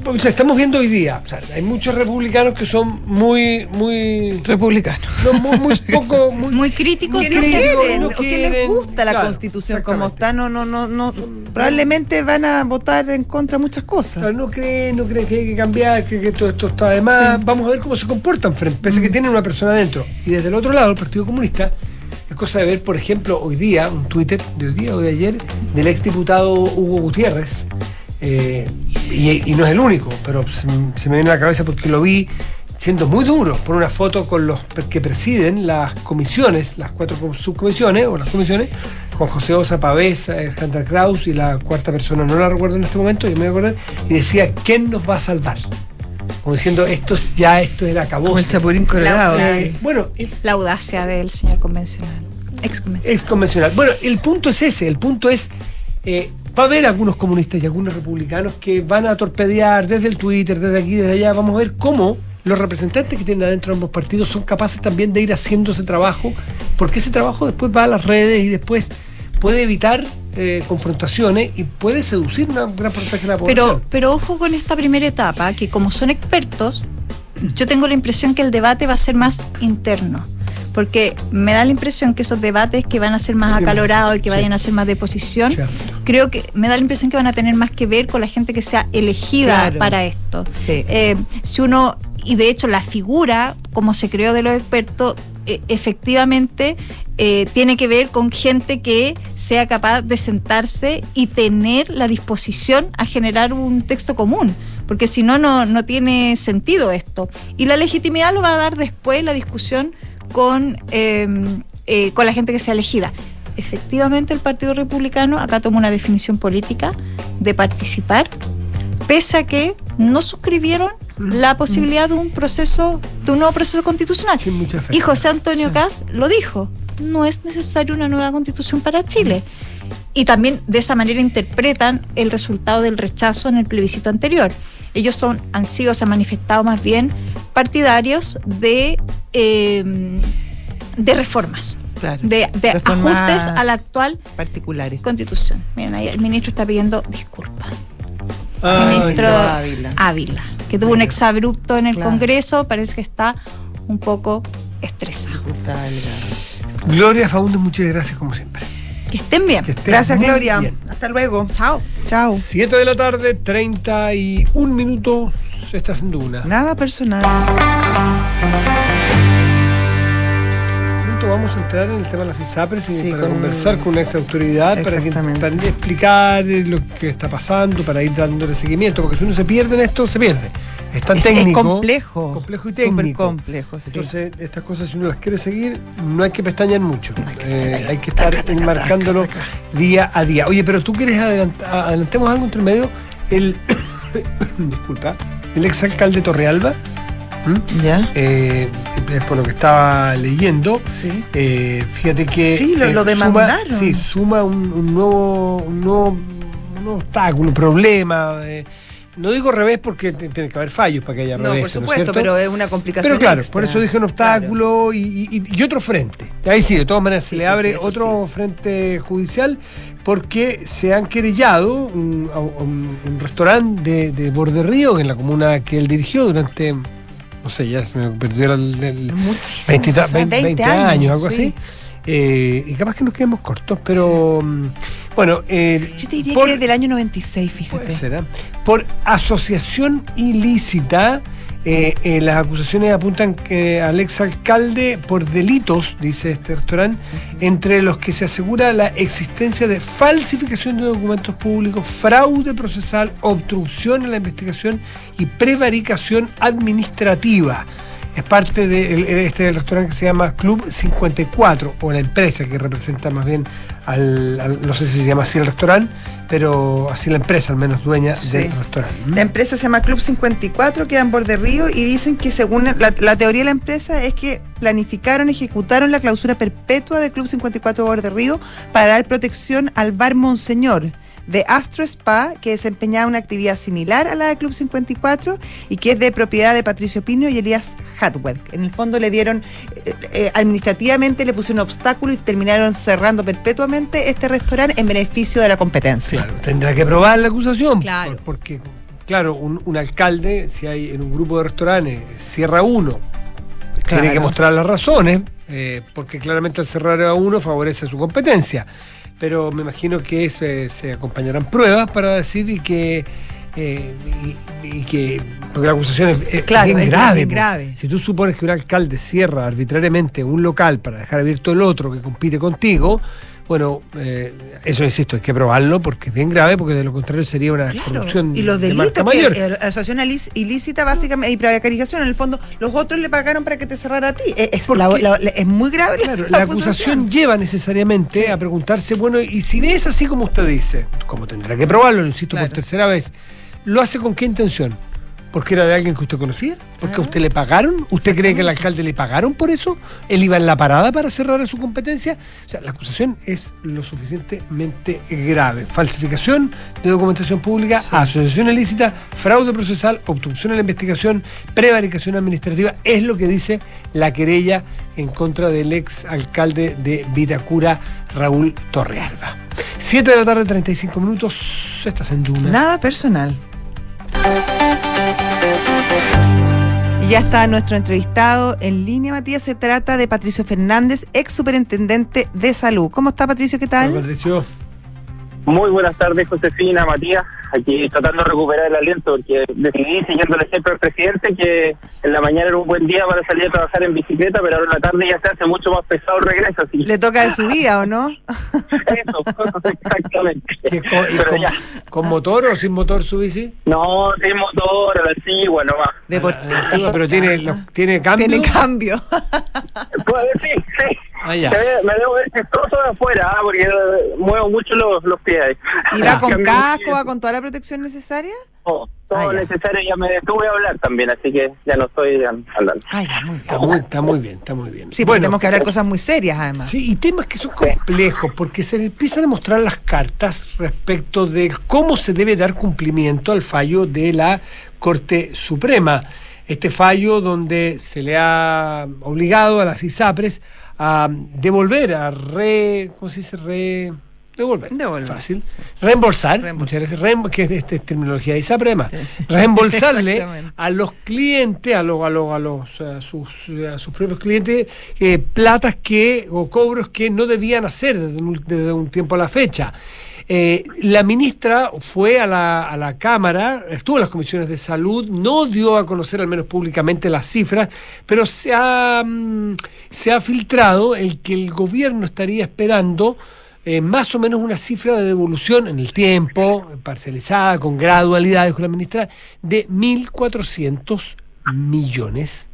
o sea, estamos viendo hoy día, o sea, hay muchos republicanos que son muy, muy, Republicano. no, muy, muy poco, muy, muy críticos que no quieren, no que les gusta la claro, constitución como está, no, no, no, no, probablemente van a votar en contra de muchas cosas. Claro, no creen, no creen que hay que cambiar, que, que todo esto está de más. Vamos a ver cómo se comportan, frente, pese a Mm. que tienen una persona adentro. Y desde el otro lado, el Partido Comunista, es cosa de ver, por ejemplo, hoy día, un Twitter de hoy día o de ayer, del exdiputado Hugo Gutiérrez. Eh, y, y no es el único, pero se, me viene a la cabeza porque lo vi siendo muy duro por una foto con los que presiden las comisiones, las cuatro com- subcomisiones o las comisiones, Juan José Osa, Pavés, eh, Hunter Kraus y la cuarta persona, no la recuerdo en este momento, yo me voy a acordar, y decía, ¿quién nos va a salvar? Como diciendo, esto es ya, esto es el. Como el Chapulín Colorado. La- sí. Bueno, eh, la audacia del señor convencional. Ex convencional. ex convencional. Bueno, el punto es ese, el punto es, eh, va a haber algunos comunistas y algunos republicanos que van a torpedear desde el Twitter, desde aquí, desde allá, vamos a ver cómo los representantes que tienen adentro ambos partidos son capaces también de ir haciendo ese trabajo, porque ese trabajo después va a las redes y después puede evitar eh, confrontaciones y puede seducir una gran porcentaje de la población. Pero, pero ojo con esta primera etapa, que como son expertos, yo tengo la impresión que el debate va a ser más interno. Porque me da la impresión que esos debates que van a ser más acalorados y que sí. vayan a ser más de posición, Cierto. creo que me da la impresión que van a tener más que ver con la gente que sea elegida Claro. para esto. Sí. Eh, si uno, y de hecho la figura, como se creó de los expertos, eh, efectivamente eh, tiene que ver con gente que sea capaz de sentarse y tener la disposición a generar un texto común. Porque si no, no, no tiene sentido esto. Y la legitimidad lo va a dar después la discusión con, eh, eh, con la gente que sea elegida. Efectivamente, el Partido Republicano acá toma una definición política de participar, pese a que no suscribieron la posibilidad de un proceso, de un nuevo proceso constitucional. Y José Antonio Cast lo dijo, no es necesaria una nueva constitución para Chile. Y también de esa manera interpretan el resultado del rechazo en el plebiscito anterior. Ellos son, han sido, se han manifestado más bien partidarios de, eh, de reformas, Claro. de, de Reformas ajustes a la actual particulares. constitución. Miren, ahí el ministro está pidiendo disculpas. Ay, ministro Ávila. Ávila, que tuvo un exabrupto en el Claro. Congreso, parece que está un poco estresado. Gloria Faúndez, muchas gracias como siempre. Que estén bien. Que Gracias, Gloria. bien. Hasta luego. Chao. Chao. 7 de la tarde, 31 minutos, se está haciendo una. Nada personal. Vamos a entrar en el tema de las ISAPRES Sí, para con- conversar con una ex autoridad, para, que, para explicar lo que está pasando, para ir dándole seguimiento, porque si uno se pierde en esto, se pierde. Es tan Es- técnico. Es complejo. complejo y técnico. complejo, sí. Entonces, estas cosas, si uno las quiere seguir, no hay que pestañear mucho. Eh, hay que estar enmarcándolo día a día. Oye, pero tú quieres adelantar, adelantemos algo entre medio. El, disculpa, el exalcalde Torrealba. ¿Ya? eh, es por lo que estaba leyendo. Sí. Eh, fíjate que. Sí, lo- eh, lo suma- demandaron. sí, suma un, un nuevo, un nuevo un nuevo obstáculo, un problema. no digo revés porque tiene que haber fallos para que haya No, revés. por supuesto, pero es una complicación. Pero claro, extra. por eso dije un obstáculo y, y- y otro frente. Ahí sí, de todas maneras se le sí, abre sí, otro frente judicial porque se han querellado un, a un- un restaurante de, de Borde Río, en la comuna que él dirigió durante, no sé, ya se me perdió el, el- Muchísimo. 20, o sea, 20 20 años, algo sí. así. Eh, y capaz que nos quedemos cortos, pero mm, bueno, eh, Yo te diría por- que es del año 96, fíjate. Puede ser, ¿eh? Por asociación ilícita, eh, eh, las acusaciones apuntan que al exalcalde por delitos, dice este restaurante, entre los que se asegura la existencia de falsificación de documentos públicos, fraude procesal, obstrucción en la investigación y prevaricación administrativa. Es parte de este restaurante que se llama Club 54, o la empresa que representa más bien al, al- no sé si se llama así el restaurante, pero así la empresa, al menos dueña Sí. del restaurante. La empresa se llama Club 54, queda en Borde Río y dicen que según la, la teoría de la empresa es que planificaron, ejecutaron la clausura perpetua de Club 54 Borde Río para dar protección al bar Monseñor de Astro Spa, que desempeñaba una actividad similar a la de Club 54 y que es de propiedad de Patricio Pino y Elías Hatwell. En el fondo le dieron, eh, eh, administrativamente le pusieron obstáculo y terminaron cerrando perpetuamente este restaurante en beneficio de la competencia. Claro, tendrá que probar la acusación. Claro. por- Porque, claro, un, un alcalde, si hay en un grupo de restaurantes, cierra uno, tiene que mostrar las razones, eh, porque claramente al cerrar a uno favorece su competencia. Pero me imagino que se, se acompañarán pruebas para decir y que. eh, y, y que porque la acusación es, es Claro, bien es grave. bien grave. Si tú supones que un alcalde cierra arbitrariamente un local para dejar abierto el otro que compite contigo, bueno, eh, eso insisto, hay que probarlo porque es bien grave, porque de lo contrario sería una Claro, corrupción y los de delitos, marca que, mayor. eh, asociación ilí- ilícita básicamente y prevaricación, en el fondo, los otros le pagaron para que te cerrara a ti. Eh, Es, ¿Por la- qué? la- la- es muy grave la, Claro, la acusación lleva necesariamente a preguntarse, bueno, y si es así como usted dice, como tendrá que probarlo, lo insisto Claro. por tercera vez, ¿lo hace con qué intención? Porque era de alguien que usted conocía, porque a usted le pagaron, usted cree que al alcalde le pagaron por eso, él iba en la parada para cerrar a su competencia. O sea, la acusación es lo suficientemente grave. Falsificación de documentación pública, asociación ilícita, fraude procesal, obstrucción a la investigación, prevaricación administrativa, es lo que dice la querella en contra del ex alcalde de Vitacura, Raúl Torrealba. 7 de la tarde, 35 minutos, estás en Duna. Nada personal. Ya está nuestro entrevistado en línea, Matías. Se trata de Patricio Fernández, ex superintendente de salud. ¿Cómo está, Patricio? ¿Qué tal? Hola, Patricio. Muy buenas tardes, Josefina, Matías. Aquí tratando de recuperar el aliento porque decidí, siguiéndole siempre al presidente, que en la mañana era un buen día para salir a trabajar en bicicleta, pero ahora en la tarde ya se hace mucho más pesado el regreso. Así. Le toca de su vida, ¿o no? Eso, exactamente. ¿Qué, con, y Pero con- ya. con motor o sin motor su bici? No, sin motor, a la antigua nomás. Deportista. Ah, pero tiene, tiene cambio. Tiene cambio. Pues, sí, sí. Ah, ya. Me debo ver chistoso de afuera, ah, porque eh, muevo mucho los, los pies. ahí. ¿Y va con casco, va con toda la protección necesaria? Todo, todo Ah, ya. necesario, ya me detuve a hablar también, así que ya no estoy eh, hablando. Ay, ya, muy bien. Está muy, está muy bien, está muy bien. Sí, porque tenemos que hablar cosas muy serias, además. Sí, y temas que son complejos, porque se le empiezan a mostrar las cartas respecto de cómo se debe dar cumplimiento al fallo de la Corte Suprema. Este fallo donde se le ha obligado a las ISAPRES a devolver, a re. ¿Cómo se dice? Re. Devolver. Devolver. Fácil. Reembolsar. Reembolsar. Muchas gracias. Que es, terminología de ISAPRE, además. Reembolsarle Exactamente. a los clientes, a, los a, los, a, los, a sus, a sus propios clientes, eh, platas que, o cobros que no debían hacer desde un, desde un tiempo a la fecha. Eh, la ministra fue a la, a la Cámara, estuvo en las comisiones de salud, no dio a conocer al menos públicamente las cifras, pero se ha, mm, se ha filtrado el que el gobierno estaría esperando eh, más o menos una cifra de devolución en el tiempo, parcializada, con gradualidad, dijo la ministra, de 1.400 millones.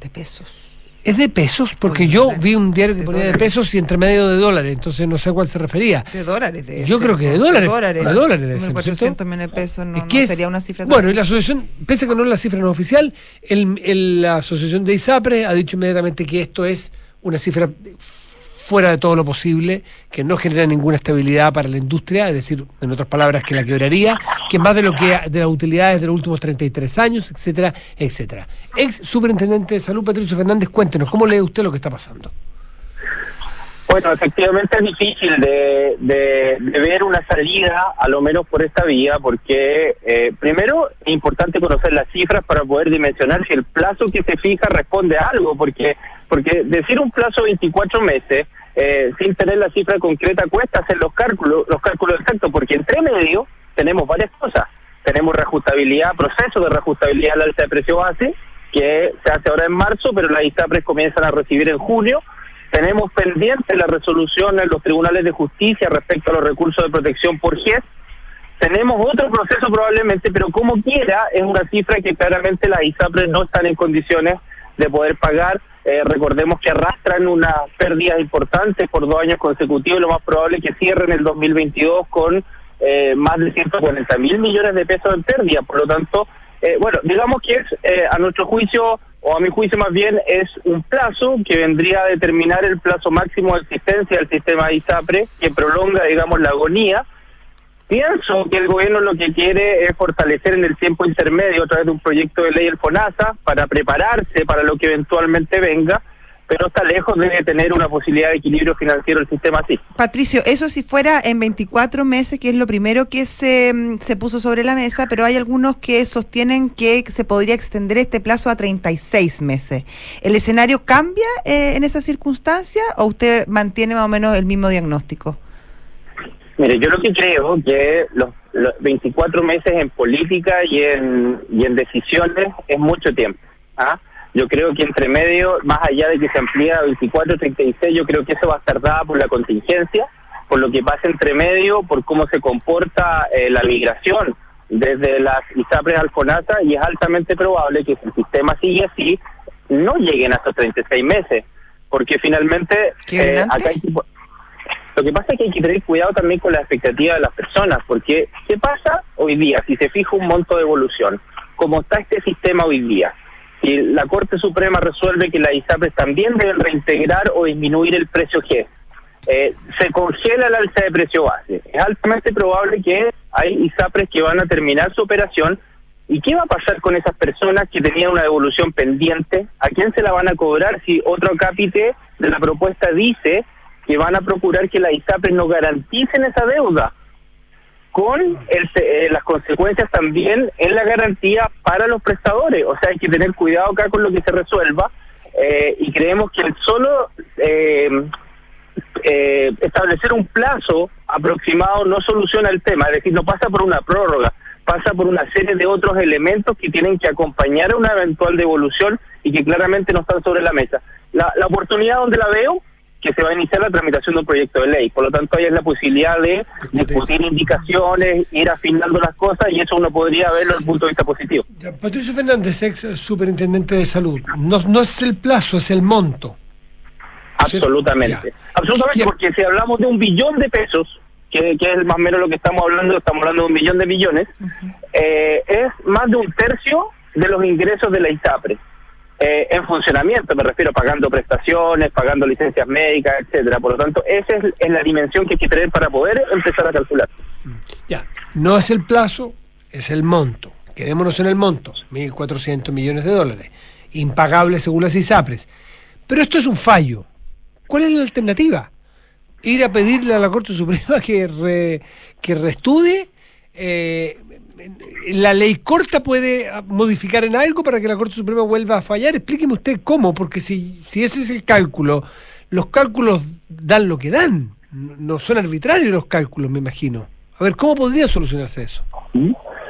De pesos. Es de pesos, porque Oye, yo de- vi un diario que de ponía de dólares. pesos y entre medio de dólares, entonces no sé a cuál se refería. De dólares, de Yo creo que de dólares, de dólares debe ser, 400 millones de pesos no, sería una cifra Bueno, y la asociación, pese a que no es la cifra no oficial, el- el- la asociación de ISAPRE ha dicho inmediatamente que esto es una cifra fuera de todo lo posible, que no genera ninguna estabilidad para la industria, es decir, en otras palabras, que la quebraría, que más de lo que de las utilidades de los últimos 33 años, etcétera, etcétera. Ex superintendente de salud, Patricio Fernández, cuéntenos, ¿cómo lee usted lo que está pasando? Bueno, efectivamente es difícil de, de- de ver una salida, a lo menos por esta vía, porque eh, primero es importante conocer las cifras para poder dimensionar si el plazo que se fija responde a algo, porque porque decir un plazo de 24 meses eh, sin tener la cifra concreta cuesta hacer los cálculos, los cálculos exactos, porque entre medio tenemos varias cosas. Tenemos reajustabilidad, proceso de reajustabilidad al alza de precio base, que se hace ahora en marzo, pero las ISAPRES comienzan a recibir en julio. Tenemos pendiente la resolución en los tribunales de justicia respecto a los recursos de protección por GES. Tenemos otro proceso probablemente, pero como quiera, es una cifra que claramente las ISAPRES no están en condiciones de poder pagar. Eh, recordemos que arrastran unas pérdidas importantes por dos años consecutivos lo más probable es que cierren el 2022 con eh, más de 140 mil millones de pesos en pérdida. Por lo tanto, eh, bueno, digamos que es, eh, a nuestro juicio, o a mi juicio más bien, es un plazo que vendría a determinar el plazo máximo de existencia del sistema ISAPRE, que prolonga, digamos, la agonía. Pienso que el gobierno lo que quiere es fortalecer en el tiempo intermedio a través de un proyecto de ley el FONASA para prepararse para lo que eventualmente venga, pero está lejos de tener una posibilidad de equilibrio financiero el sistema así. Patricio, eso si fuera en 24 meses, que es lo primero que se, mm, se puso sobre la mesa, pero hay algunos que sostienen que se podría extender este plazo a 36 meses. ¿El escenario cambia eh, en esa circunstancia o usted mantiene más o menos el mismo diagnóstico? Mire, yo lo que creo que los, los 24 meses en política y en, y en decisiones es mucho tiempo. ¿ah? Yo creo que entre medio, más allá de que se amplíe a 24, 36, yo creo que eso va a estar dada por la contingencia, por lo que pasa entre medio, por cómo se comporta eh, la migración desde las ISAPRES al FONASA y es altamente probable que si el sistema sigue así, no lleguen hasta 36 meses, porque finalmente ¿Quieren eh, acá hay que lo que pasa es que hay que tener cuidado también con la expectativa de las personas, porque ¿qué pasa hoy día si se fija un monto de evolución? como está este sistema hoy día. Si la Corte Suprema resuelve que las ISAPRES también deben reintegrar o disminuir el precio G, eh, se congela el alza de precio base. Es altamente probable que hay ISAPRES que van a terminar su operación. ¿Y qué va a pasar con esas personas que tenían una devolución pendiente? ¿A quién se la van a cobrar si otro cápite de la propuesta dice que van a procurar que las ISAPRES no garanticen esa deuda? con el, eh, las consecuencias también en la garantía para los prestadores. O sea, hay que tener cuidado acá con lo que se resuelva eh, y creemos que el solo eh, eh, establecer un plazo aproximado no soluciona el tema, es decir, no pasa por una prórroga, pasa por una serie de otros elementos que tienen que acompañar a una eventual devolución y que claramente no están sobre la mesa. La, la oportunidad donde la veo que se va a iniciar la tramitación de un proyecto de ley. Por lo tanto, ahí es la posibilidad de discutir indicaciones, ir afinando las cosas y eso uno podría verlo desde el punto de vista positivo. Ya, Patricio Fernández, ex superintendente de salud. No, no es el plazo, es el monto. Absolutamente. Ya. Absolutamente, ¿Qué- porque si hablamos de un billón de pesos, que, que es más o menos lo que estamos hablando, estamos hablando de un millón de millones, eh, es más de un tercio de los ingresos de la ISAPRE. Eh, en funcionamiento, me refiero pagando prestaciones, pagando licencias médicas, etcétera. Por lo tanto, esa es, la dimensión que hay que tener para poder empezar a calcular. Ya, no es el plazo, es el monto. Quedémonos en el monto, 1.400 millones de dólares. Impagable según las ISAPRES. Pero esto es un fallo. ¿Cuál es la alternativa? Ir a pedirle a la Corte Suprema que, re- que reestudie. Eh, ¿La ley corta puede ah, modificar en algo para que la Corte Suprema vuelva a fallar? Explíqueme usted cómo, porque si, si ese es el cálculo, los cálculos dan lo que dan. No son arbitrarios los cálculos, me imagino. A ver, ¿cómo podría solucionarse eso?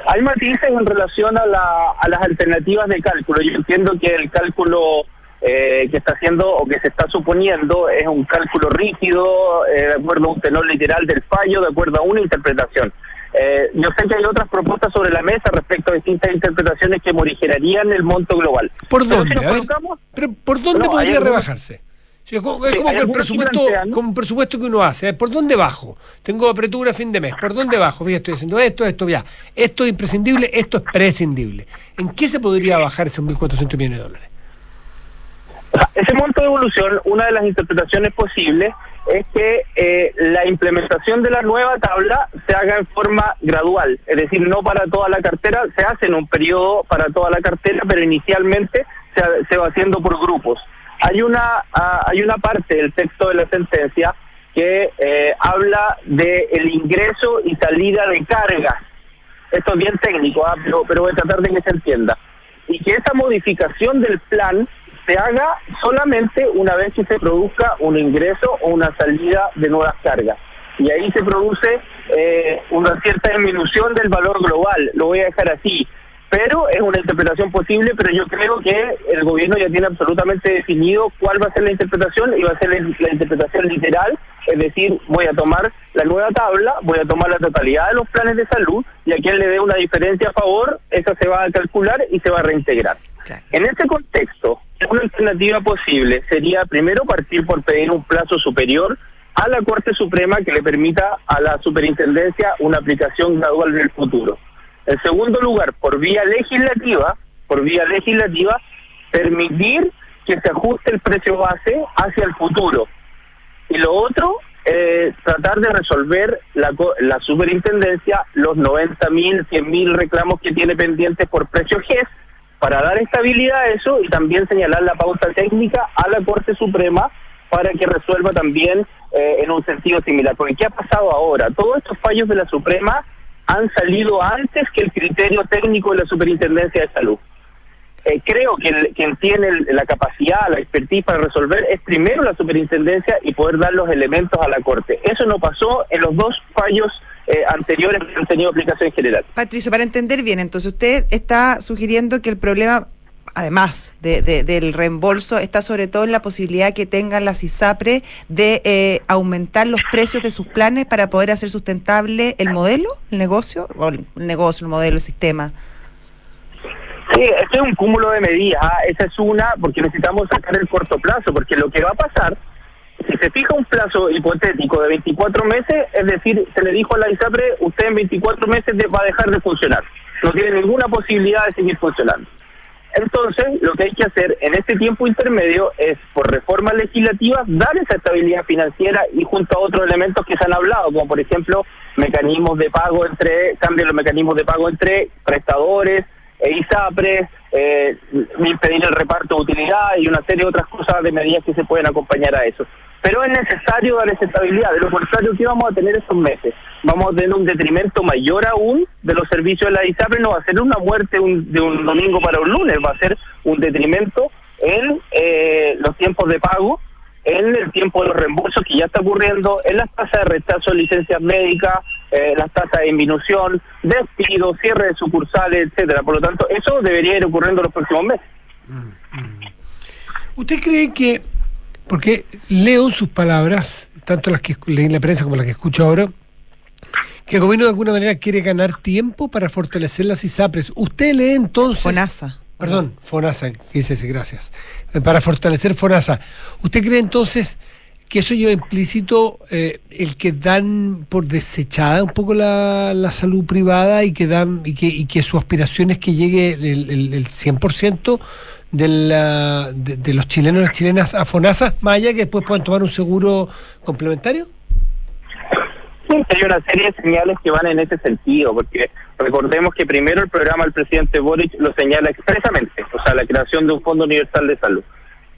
Hay matices en relación a, la, a las alternativas de cálculo. Yo entiendo que el cálculo eh, que está haciendo o que se está suponiendo es un cálculo rígido, eh, de acuerdo a un tenor literal del fallo, de acuerdo a una interpretación. Eh, yo sé que hay otras propuestas sobre la mesa respecto a distintas interpretaciones que morigerarían el monto global. ¿Por Pero dónde? si nos A ver, colocamos- pero ¿por dónde No, podría algunos- rebajarse? Sí, es como, es Sí, como el presupuesto, como un presupuesto que uno hace. ¿Por dónde bajo? Tengo apertura a fin de mes. ¿Por dónde bajo? Fíjate, estoy haciendo esto, esto, ya. Esto es imprescindible, esto es prescindible. ¿En qué se podría bajar esos 1.400 millones de dólares? Ese monto de evolución, una de las interpretaciones posibles es que eh, la implementación de la nueva tabla se haga en forma gradual, es decir, no para toda la cartera, se hace en un periodo para toda la cartera, pero inicialmente se, se va haciendo por grupos. Hay una ah, hay una parte del texto de la sentencia que eh, habla de el ingreso y salida de cargas. Esto es bien técnico, ah, pero, pero voy a tratar de que se entienda. Y que esa modificación del plan se haga solamente una vez que se produzca un ingreso o una salida de nuevas cargas. Y ahí se produce eh, una cierta disminución del valor global. Lo voy a dejar así. Pero es una interpretación posible, pero yo creo que el gobierno ya tiene absolutamente definido cuál va a ser la interpretación y va a ser la, interpretación literal, es decir, voy a tomar la nueva tabla, voy a tomar la totalidad de los planes de salud y a quien le dé una diferencia a favor, esa se va a calcular y se va a reintegrar. Claro. En este contexto, una alternativa posible sería primero partir por pedir un plazo superior a la Corte Suprema que le permita a la superintendencia una aplicación gradual en el futuro. En segundo lugar, por vía legislativa, por vía legislativa, permitir que se ajuste el precio base hacia el futuro. Y lo otro, eh, tratar de resolver la, la superintendencia los 90 mil, 100 mil reclamos que tiene pendientes por precio GES para dar estabilidad a eso y también señalar la pauta técnica a la Corte Suprema para que resuelva también eh, en un sentido similar. Porque ¿qué ha pasado ahora? Todos estos fallos de la Suprema han salido antes que el criterio técnico de la Superintendencia de Salud. Eh, creo que el- quien tiene la capacidad, la expertise para resolver es primero la superintendencia y poder dar los elementos a la Corte. Eso no pasó en los dos fallos eh, anteriores que han tenido aplicación general. Patricio, para entender bien, entonces usted está sugiriendo que el problema, además de, de- del reembolso, está sobre todo en la posibilidad que tengan las ISAPRE de eh, aumentar los precios de sus planes para poder hacer sustentable el modelo, el negocio, o el negocio, el modelo, el sistema. Sí, este es un cúmulo de medidas. ah, Esa es una, porque necesitamos sacar el corto plazo, porque lo que va a pasar, si se fija un plazo hipotético de 24 meses, es decir, se le dijo a la ISAPRE, usted en 24 meses va a dejar de funcionar. no tiene ninguna posibilidad de seguir funcionando. Entonces, lo que hay que hacer en este tiempo intermedio es, por reformas legislativas, dar esa estabilidad financiera y junto a otros elementos que se han hablado, como por ejemplo mecanismos de pago entre, cambio los mecanismos de pago entre prestadores e ISAPRES, eh, impedir el reparto de utilidad y una serie de otras cosas de medidas que se pueden acompañar a eso. Pero es necesario dar esa estabilidad, de lo contrario, ¿qué vamos a tener estos meses? Vamos a tener un detrimento mayor aún de los servicios de la ISAPRE, no va a ser una muerte de un domingo para un lunes, va a ser un detrimento en eh, los tiempos de pago, en el tiempo de los reembolsos que ya está ocurriendo, en las tasas de rechazo de licencias médicas, eh, las tasas de disminución, despidos, cierre de sucursales, etcétera. Por lo tanto, eso debería ir ocurriendo en los próximos meses. ¿Usted cree que porque leo sus palabras, tanto las que leí en la prensa como las que escucho ahora, que el gobierno de alguna manera quiere ganar tiempo para fortalecer las ISAPRES. ¿Usted lee entonces... FONASA. Perdón, FONASA, dice gracias. Eh, para fortalecer FONASA. ¿Usted cree entonces que eso lleva implícito eh, el que dan por desechada un poco la, salud privada y que dan y que, y que su aspiración es que llegue el, el, el 100% de, la, de, los chilenos y las chilenas a FONASA, más que después puedan tomar un seguro complementario? Sí, hay una serie de señales que van en ese sentido, porque recordemos que primero el programa del presidente Boric lo señala expresamente, o sea, la creación de un Fondo Universal de Salud.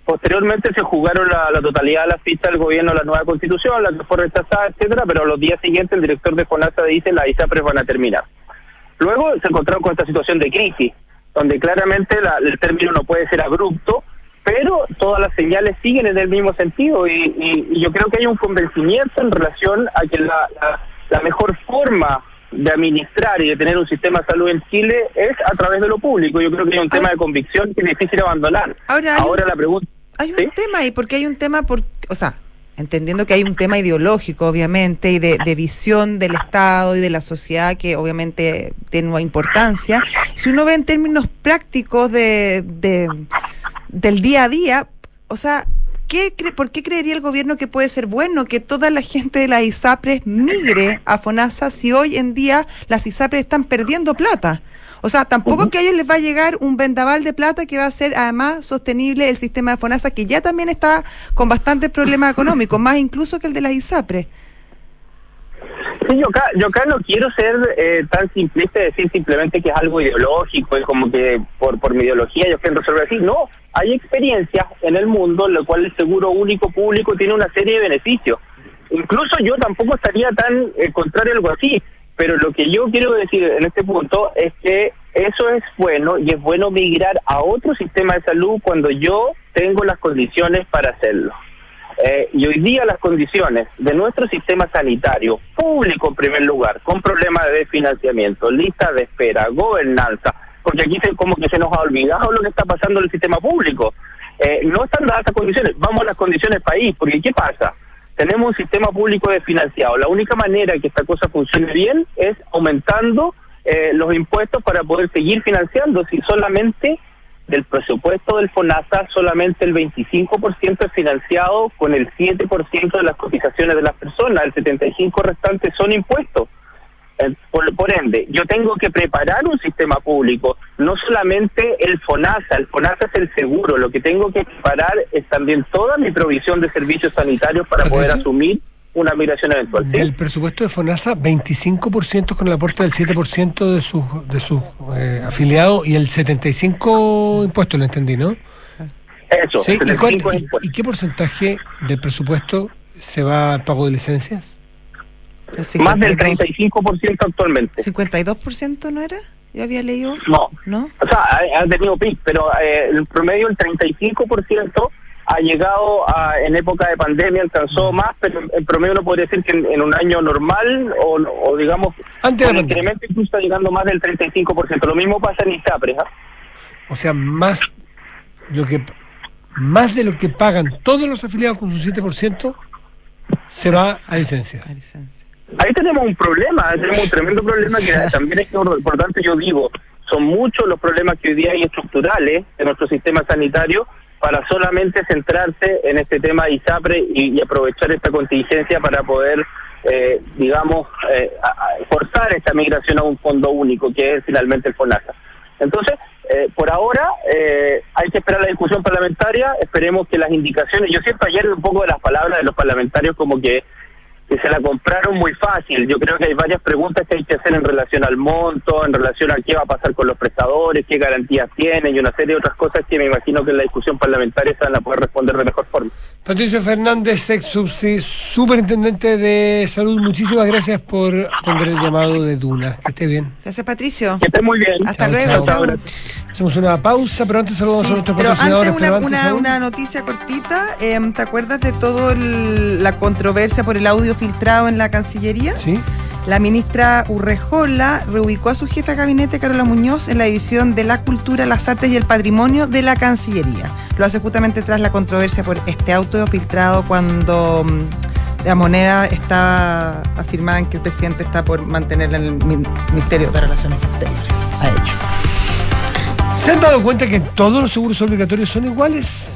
Posteriormente se jugaron la, totalidad de las fichas del gobierno la nueva constitución, la que fue rechazada, etcétera, pero los días siguientes el director de FONASA dice las ISAPRES van a terminar. Luego se encontraron con esta situación de crisis, donde claramente el término no puede ser abrupto, pero todas las señales siguen en el mismo sentido y, yo creo que hay un convencimiento en relación a que la, la, mejor forma de administrar y de tener un sistema de salud en Chile es a través de lo público. Yo creo que hay un tema de convicción que es difícil abandonar. Ahora, la pregunta... Hay un tema ahí, porque hay un tema, por, o sea, entendiendo que hay un tema ideológico, obviamente, y de, visión del Estado y de la sociedad que obviamente tiene una importancia. Si uno ve en términos prácticos de, del día a día, o sea, ¿qué ¿por qué creería el gobierno que puede ser bueno que toda la gente de las ISAPRES migre a FONASA si hoy en día las ISAPRES están perdiendo plata? O sea, tampoco que a ellos les va a llegar un vendaval de plata que va a ser además sostenible el sistema de FONASA, que ya también está con bastantes problemas económicos, más incluso que el de las ISAPRE. Sí, yo acá, yo acá no quiero ser eh, tan simplista de decir simplemente que es algo ideológico y como que por, por mi ideología yo quiero resolver así. No, hay experiencias en el mundo en las cuales el seguro único público tiene una serie de beneficios. Incluso yo tampoco estaría tan eh, contrario a algo así. Pero lo que yo quiero decir en este punto es que eso es bueno y es bueno migrar a otro sistema de salud cuando yo tengo las condiciones para hacerlo. Eh, y hoy día las condiciones de nuestro sistema sanitario, público en primer lugar, con problemas de financiamiento, lista de espera, gobernanza, porque aquí se, como que se nos ha olvidado lo que está pasando en el sistema público. Eh, no están dadas esas condiciones, vamos a las condiciones país, porque ¿qué pasa? Tenemos un sistema público desfinanciado. La única manera que esta cosa funcione bien es aumentando eh, los impuestos para poder seguir financiando. Si solamente del presupuesto del FONASA, solamente el 25% es financiado con el 7% de las cotizaciones de las personas, el 75% restante son impuestos. Eh, por, ende, yo tengo que preparar un sistema público, no solamente el FONASA, el FONASA es el seguro, lo que tengo que preparar es también toda mi provisión de servicios sanitarios para poder asumir una migración eventual. El presupuesto de FONASA, 25% con el aporte del 7% de sus de sus eh, afiliados y el 75% impuesto, lo entendí, ¿no? Eso, ¿Y, ¿Y qué porcentaje del presupuesto se va al pago de licencias? Más del 35% actualmente. ¿52% no era? Yo había leído. No. ¿No? O sea, ha, tenido PIB, pero eh, el promedio, el 35%, ha llegado a, en época de pandemia, alcanzó mm. más, pero el promedio no podría decir que en, un año normal o, digamos, Antes con incremento incluso está llegando más del 35%. Lo mismo pasa en ISAPRES. ¿ah? O sea, más lo que más de lo que pagan todos los afiliados con su 7% se va a licencia. A licencia. Ahí tenemos un problema, tenemos un tremendo problema que también es importante, yo digo, son muchos los problemas que hoy día hay estructurales en nuestro sistema sanitario para solamente centrarse en este tema de ISAPRE y, aprovechar esta contingencia para poder eh, digamos, eh, forzar esta migración a un fondo único, que es finalmente el FONASA. Entonces, eh, por ahora eh, hay que esperar la discusión parlamentaria, esperemos que las indicaciones, yo siento ayer un poco de las palabras de los parlamentarios como que, que se la compraron muy fácil, yo creo que hay varias preguntas que hay que hacer en relación al monto, en relación a qué va a pasar con los prestadores, qué garantías tienen y una serie de otras cosas que me imagino que en la discusión parlamentaria se van a poder responder de mejor forma. Patricio Fernández, ex superintendente de salud, muchísimas gracias por atender el llamado de Duna. Que esté bien. Gracias, Patricio. Que estén muy bien. Hasta Chao, luego. chao. chao. Hacemos una pausa, pero antes saludamos a nuestros Pero patrocinadores. antes una, Relevantes una, aún. una noticia cortita. Em, ¿Te acuerdas de toda la controversia por el audio filtrado en la Cancillería? Sí. La ministra Urrejola reubicó a su jefe de gabinete, Carola Muñoz, en la división de la cultura, las artes y el patrimonio de la Cancillería. Lo hace justamente tras la controversia por este audio filtrado cuando mm, la moneda está afirmada en que el presidente está por mantenerla en el Min- Ministerio de Relaciones Exteriores. A ello. ¿Se han dado cuenta que todos los seguros obligatorios son iguales?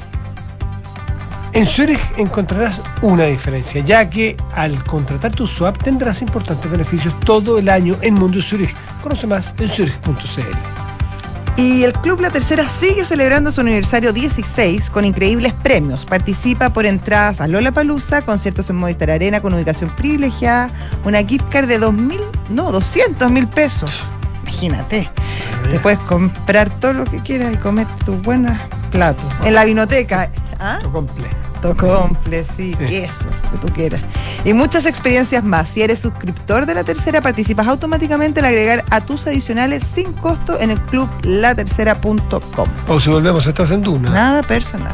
En Zurich encontrarás una diferencia, ya que al contratar tu swap tendrás importantes beneficios todo el año en Mundo Zurich. Conoce más en zurich.cl. Y el Club La Tercera sigue celebrando su aniversario 16 con increíbles premios. Participa por entradas a Lola Palusa, conciertos en Movistar Arena con ubicación privilegiada, una gift card de 2.000, no, 200 mil pesos. Imagínate. Te puedes comprar todo lo que quieras y comer tus buenos platos. En la vinoteca. ¿Ah? Lo completo. Comple, sí, Sí. eso, que tú quieras. Y muchas experiencias más. Si eres suscriptor de La Tercera, participas automáticamente al agregar a tus adicionales sin costo en el club latercera.com. Pausa y volvemos. Estás en Duna. Nada personal.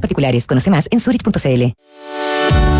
particulares. Conoce más en zurich.cl.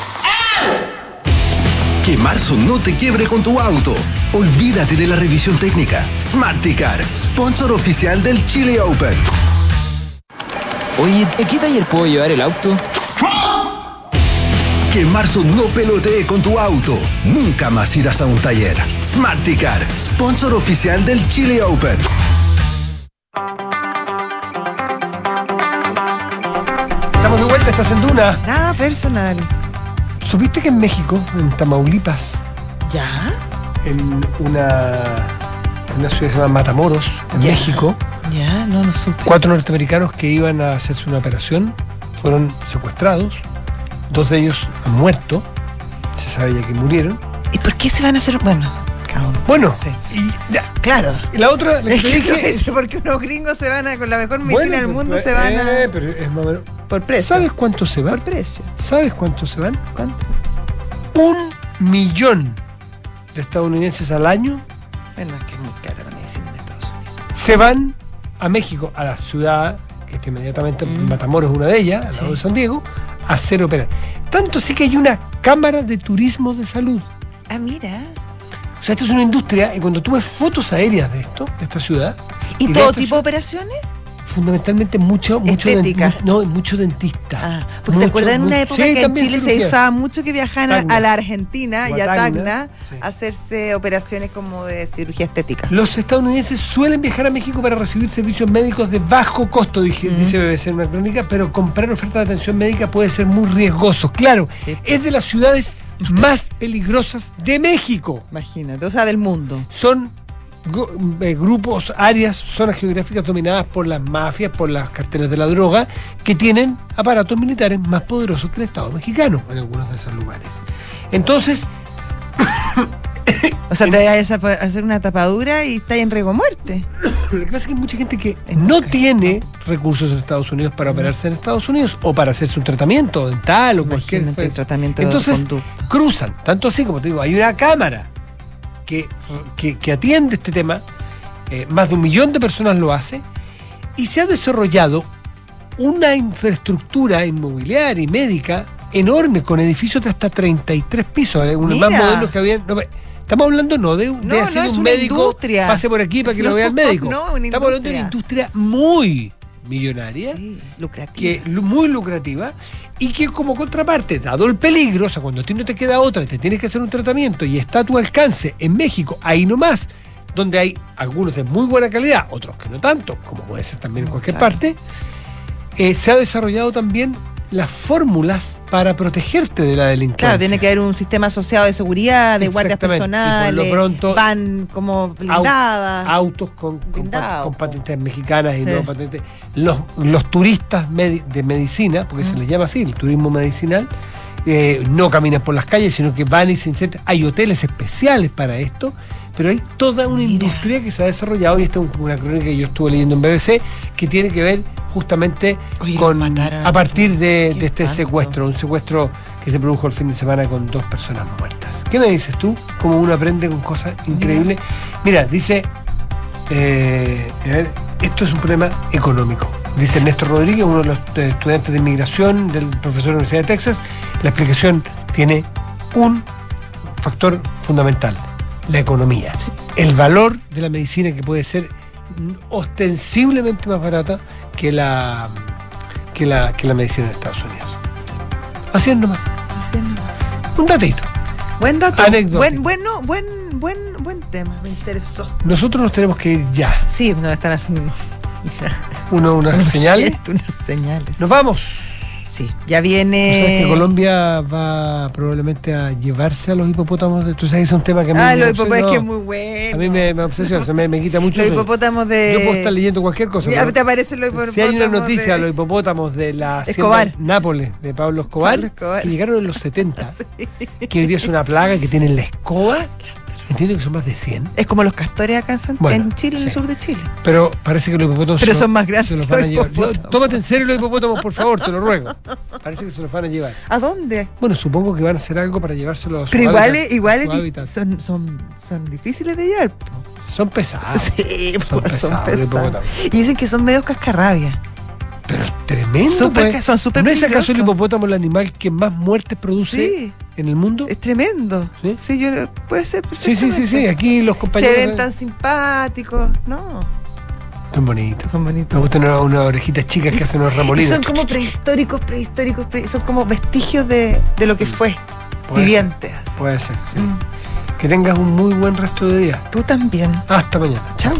Que marzo no te quiebre con tu auto. Olvídate de la revisión técnica. Smarticar, sponsor oficial del Chile Open. Oye, ¿de qué taller puedo llevar el auto? Que marzo no pelotee con tu auto. Nunca más irás a un taller. Smarticar, sponsor oficial del Chile Open. Estamos de vuelta. Estás en Duna. Nada personal. ¿Supiste que en México, en Tamaulipas, ¿Ya? en una, en una ciudad que se llama Matamoros, en Ya. México, Ya, no, no supe. cuatro norteamericanos que iban a hacerse una operación fueron secuestrados. Dos de ellos han muerto. Se sabe ya que murieron. ¿Y por qué se van a hacer? Bueno. Bueno, Sí. y, ya, Claro. y la otra, la que Es que dije, es- porque unos gringos se van a, con la mejor medicina bueno, del mundo, pues, se van a. eh, pero es más o menos- por precio. ¿Sabes cuánto se van? Por precio. ¿Sabes cuánto se van? ¿Cuánto? Un millón de estadounidenses al año Bueno, es que es muy cara la medicina en Estados Unidos. se van a México, a la ciudad que está inmediatamente Matamoros es una de ellas, al lado de San Diego, a hacer operar. Tanto sí que hay una cámara de turismo de salud. Ah, mira. O sea, esto es una industria y cuando tú ves fotos aéreas de esto, de esta ciudad, ¿Y, de todo tipo de operaciones? Fundamentalmente mucho, mucho den- Estética. no, mucho dentista. Ah, porque te acuerdas en una época sí, que en Chile se usaba mucho que viajaban a- Tacna. a la Argentina O y a Tacna, Tacna sí. a hacerse operaciones como de cirugía estética. Los estadounidenses suelen viajar a México para recibir servicios médicos de bajo costo, dice BBC en una crónica, pero comprar ofertas de atención médica puede ser muy riesgoso. Claro, es de las ciudades más peligrosas de México. Imagínate, o sea, del mundo. Son grupos, áreas, zonas geográficas dominadas por las mafias, por las carteles de la droga, que tienen aparatos militares más poderosos que el Estado mexicano en algunos de esos lugares. Entonces, O sea, te vas a hacer una tapadura y estás en riesgo de muerte. Lo que pasa es que hay mucha gente que no tiene recursos en Estados Unidos para operarse en Estados Unidos o para hacerse un tratamiento dental o cualquier Imagínate el tratamiento Entonces cruzan, tanto así como te digo, hay una cámara que, que, que atiende este tema, eh, más de un millón de personas lo hace, y se ha desarrollado una infraestructura inmobiliaria y médica enorme, con edificios de hasta 33 pisos, eh, unos más modernos que habían. no, estamos hablando no de, de No, hacer no, es un una médico industria. pase por aquí para que lo vea el médico. estamos hablando de una industria muy millonaria, lucrativa. que, muy lucrativa, y que como contraparte, dado el peligro, o sea, cuando a ti no te queda otra, te tienes que hacer un tratamiento y está a tu alcance en México, ahí nomás, donde hay algunos de muy buena calidad, otros que no tanto, como puede ser también en cualquier parte, eh, se ha desarrollado también las fórmulas para protegerte de la delincuencia. Claro, tiene que haber un sistema asociado de seguridad, de guardias Exactamente. Y por lo personales, pronto- van como blindadas. autos con, Blindados, patentes mexicanas y Sí. no patentes. Los, los turistas de medicina, porque se les llama así, el turismo medicinal, eh, no caminan por las calles, sino que van y se insertan. Hay hoteles especiales para esto, pero hay toda una industria que se ha desarrollado, y esta es una crónica que yo estuve leyendo en BBC, que tiene que ver justamente con a partir de, de este secuestro, un secuestro que se produjo el fin de semana con dos personas muertas. ¿Qué me dices tú? Como uno aprende con cosas increíbles. Mira, dice, eh, a ver, esto es un problema económico. Dice Néstor Rodríguez, uno de los eh, estudiantes de inmigración del profesor de la Universidad de Texas. La explicación tiene un factor fundamental, la economía. El valor de la medicina que puede ser ostensiblemente más barata que la, que la, que la medicina en Estados Unidos. Así es nomás. Un datito. Buen dato. Anecdótico. Buen, bueno, buen, buen, buen tema. Me interesó. Nosotros nos tenemos que ir ya. Sí, nos están haciendo Uno, unas señales. unas señales. Nos vamos. Sí, ya ¿Tú viene. sabes que Colombia va probablemente a llevarse a los hipopótamos? De, Tú sabes, es un tema que a mí Ah, me los hipopótamos es que es muy bueno. A mí me, me obsesiona, o sea, me, me quita mucho Los sueño. hipopótamos de. Yo puedo estar leyendo cualquier cosa. Ya pero te aparecen los hipopótamos. Si hay una noticia, de- los hipopótamos de la Escobar. Nápoles, de Pablo Escobar, Pablo Escobar. que llegaron en los 70, que hoy día es una plaga que tienen la escoba, entiendo que son más de 100, Es como los castores acá en, San- Bueno, en Chile, en el sí. sur de Chile. pero parece que los hipopótamos Pero son más grandes se los van a llevar. Tómate en serio los hipopótamos, por favor, te lo ruego. Parece que se los van a llevar. ¿A dónde? Bueno, supongo que van a hacer algo para llevárselos a su Pero igual, hábitat, igual su hábitat. son, son, son difíciles de llevar. po. Son pesados. Sí, Son pues, son pesados, pesados. Y dicen que son medio cascarrabias. Pero tremendo. Pues. son súper ¿No es acaso el hipopótamo el animal que más muertes produce Sí. en el mundo? Es tremendo. ¿Sí? yo puede ser Sí, sí, sí, sí. Aquí los Se compañeros ven tan simpáticos. No. son bonitos. Son bonitos. Me gustan unas unas orejitas chicas que hacen unos Y remolinos. son como prehistóricos, prehistóricos, pre- son como vestigios de, de lo que fue. Puede Vivientes. Puede ser, sí. Mm. Que tengas un muy buen resto de día. Tú también. Hasta mañana. Chao.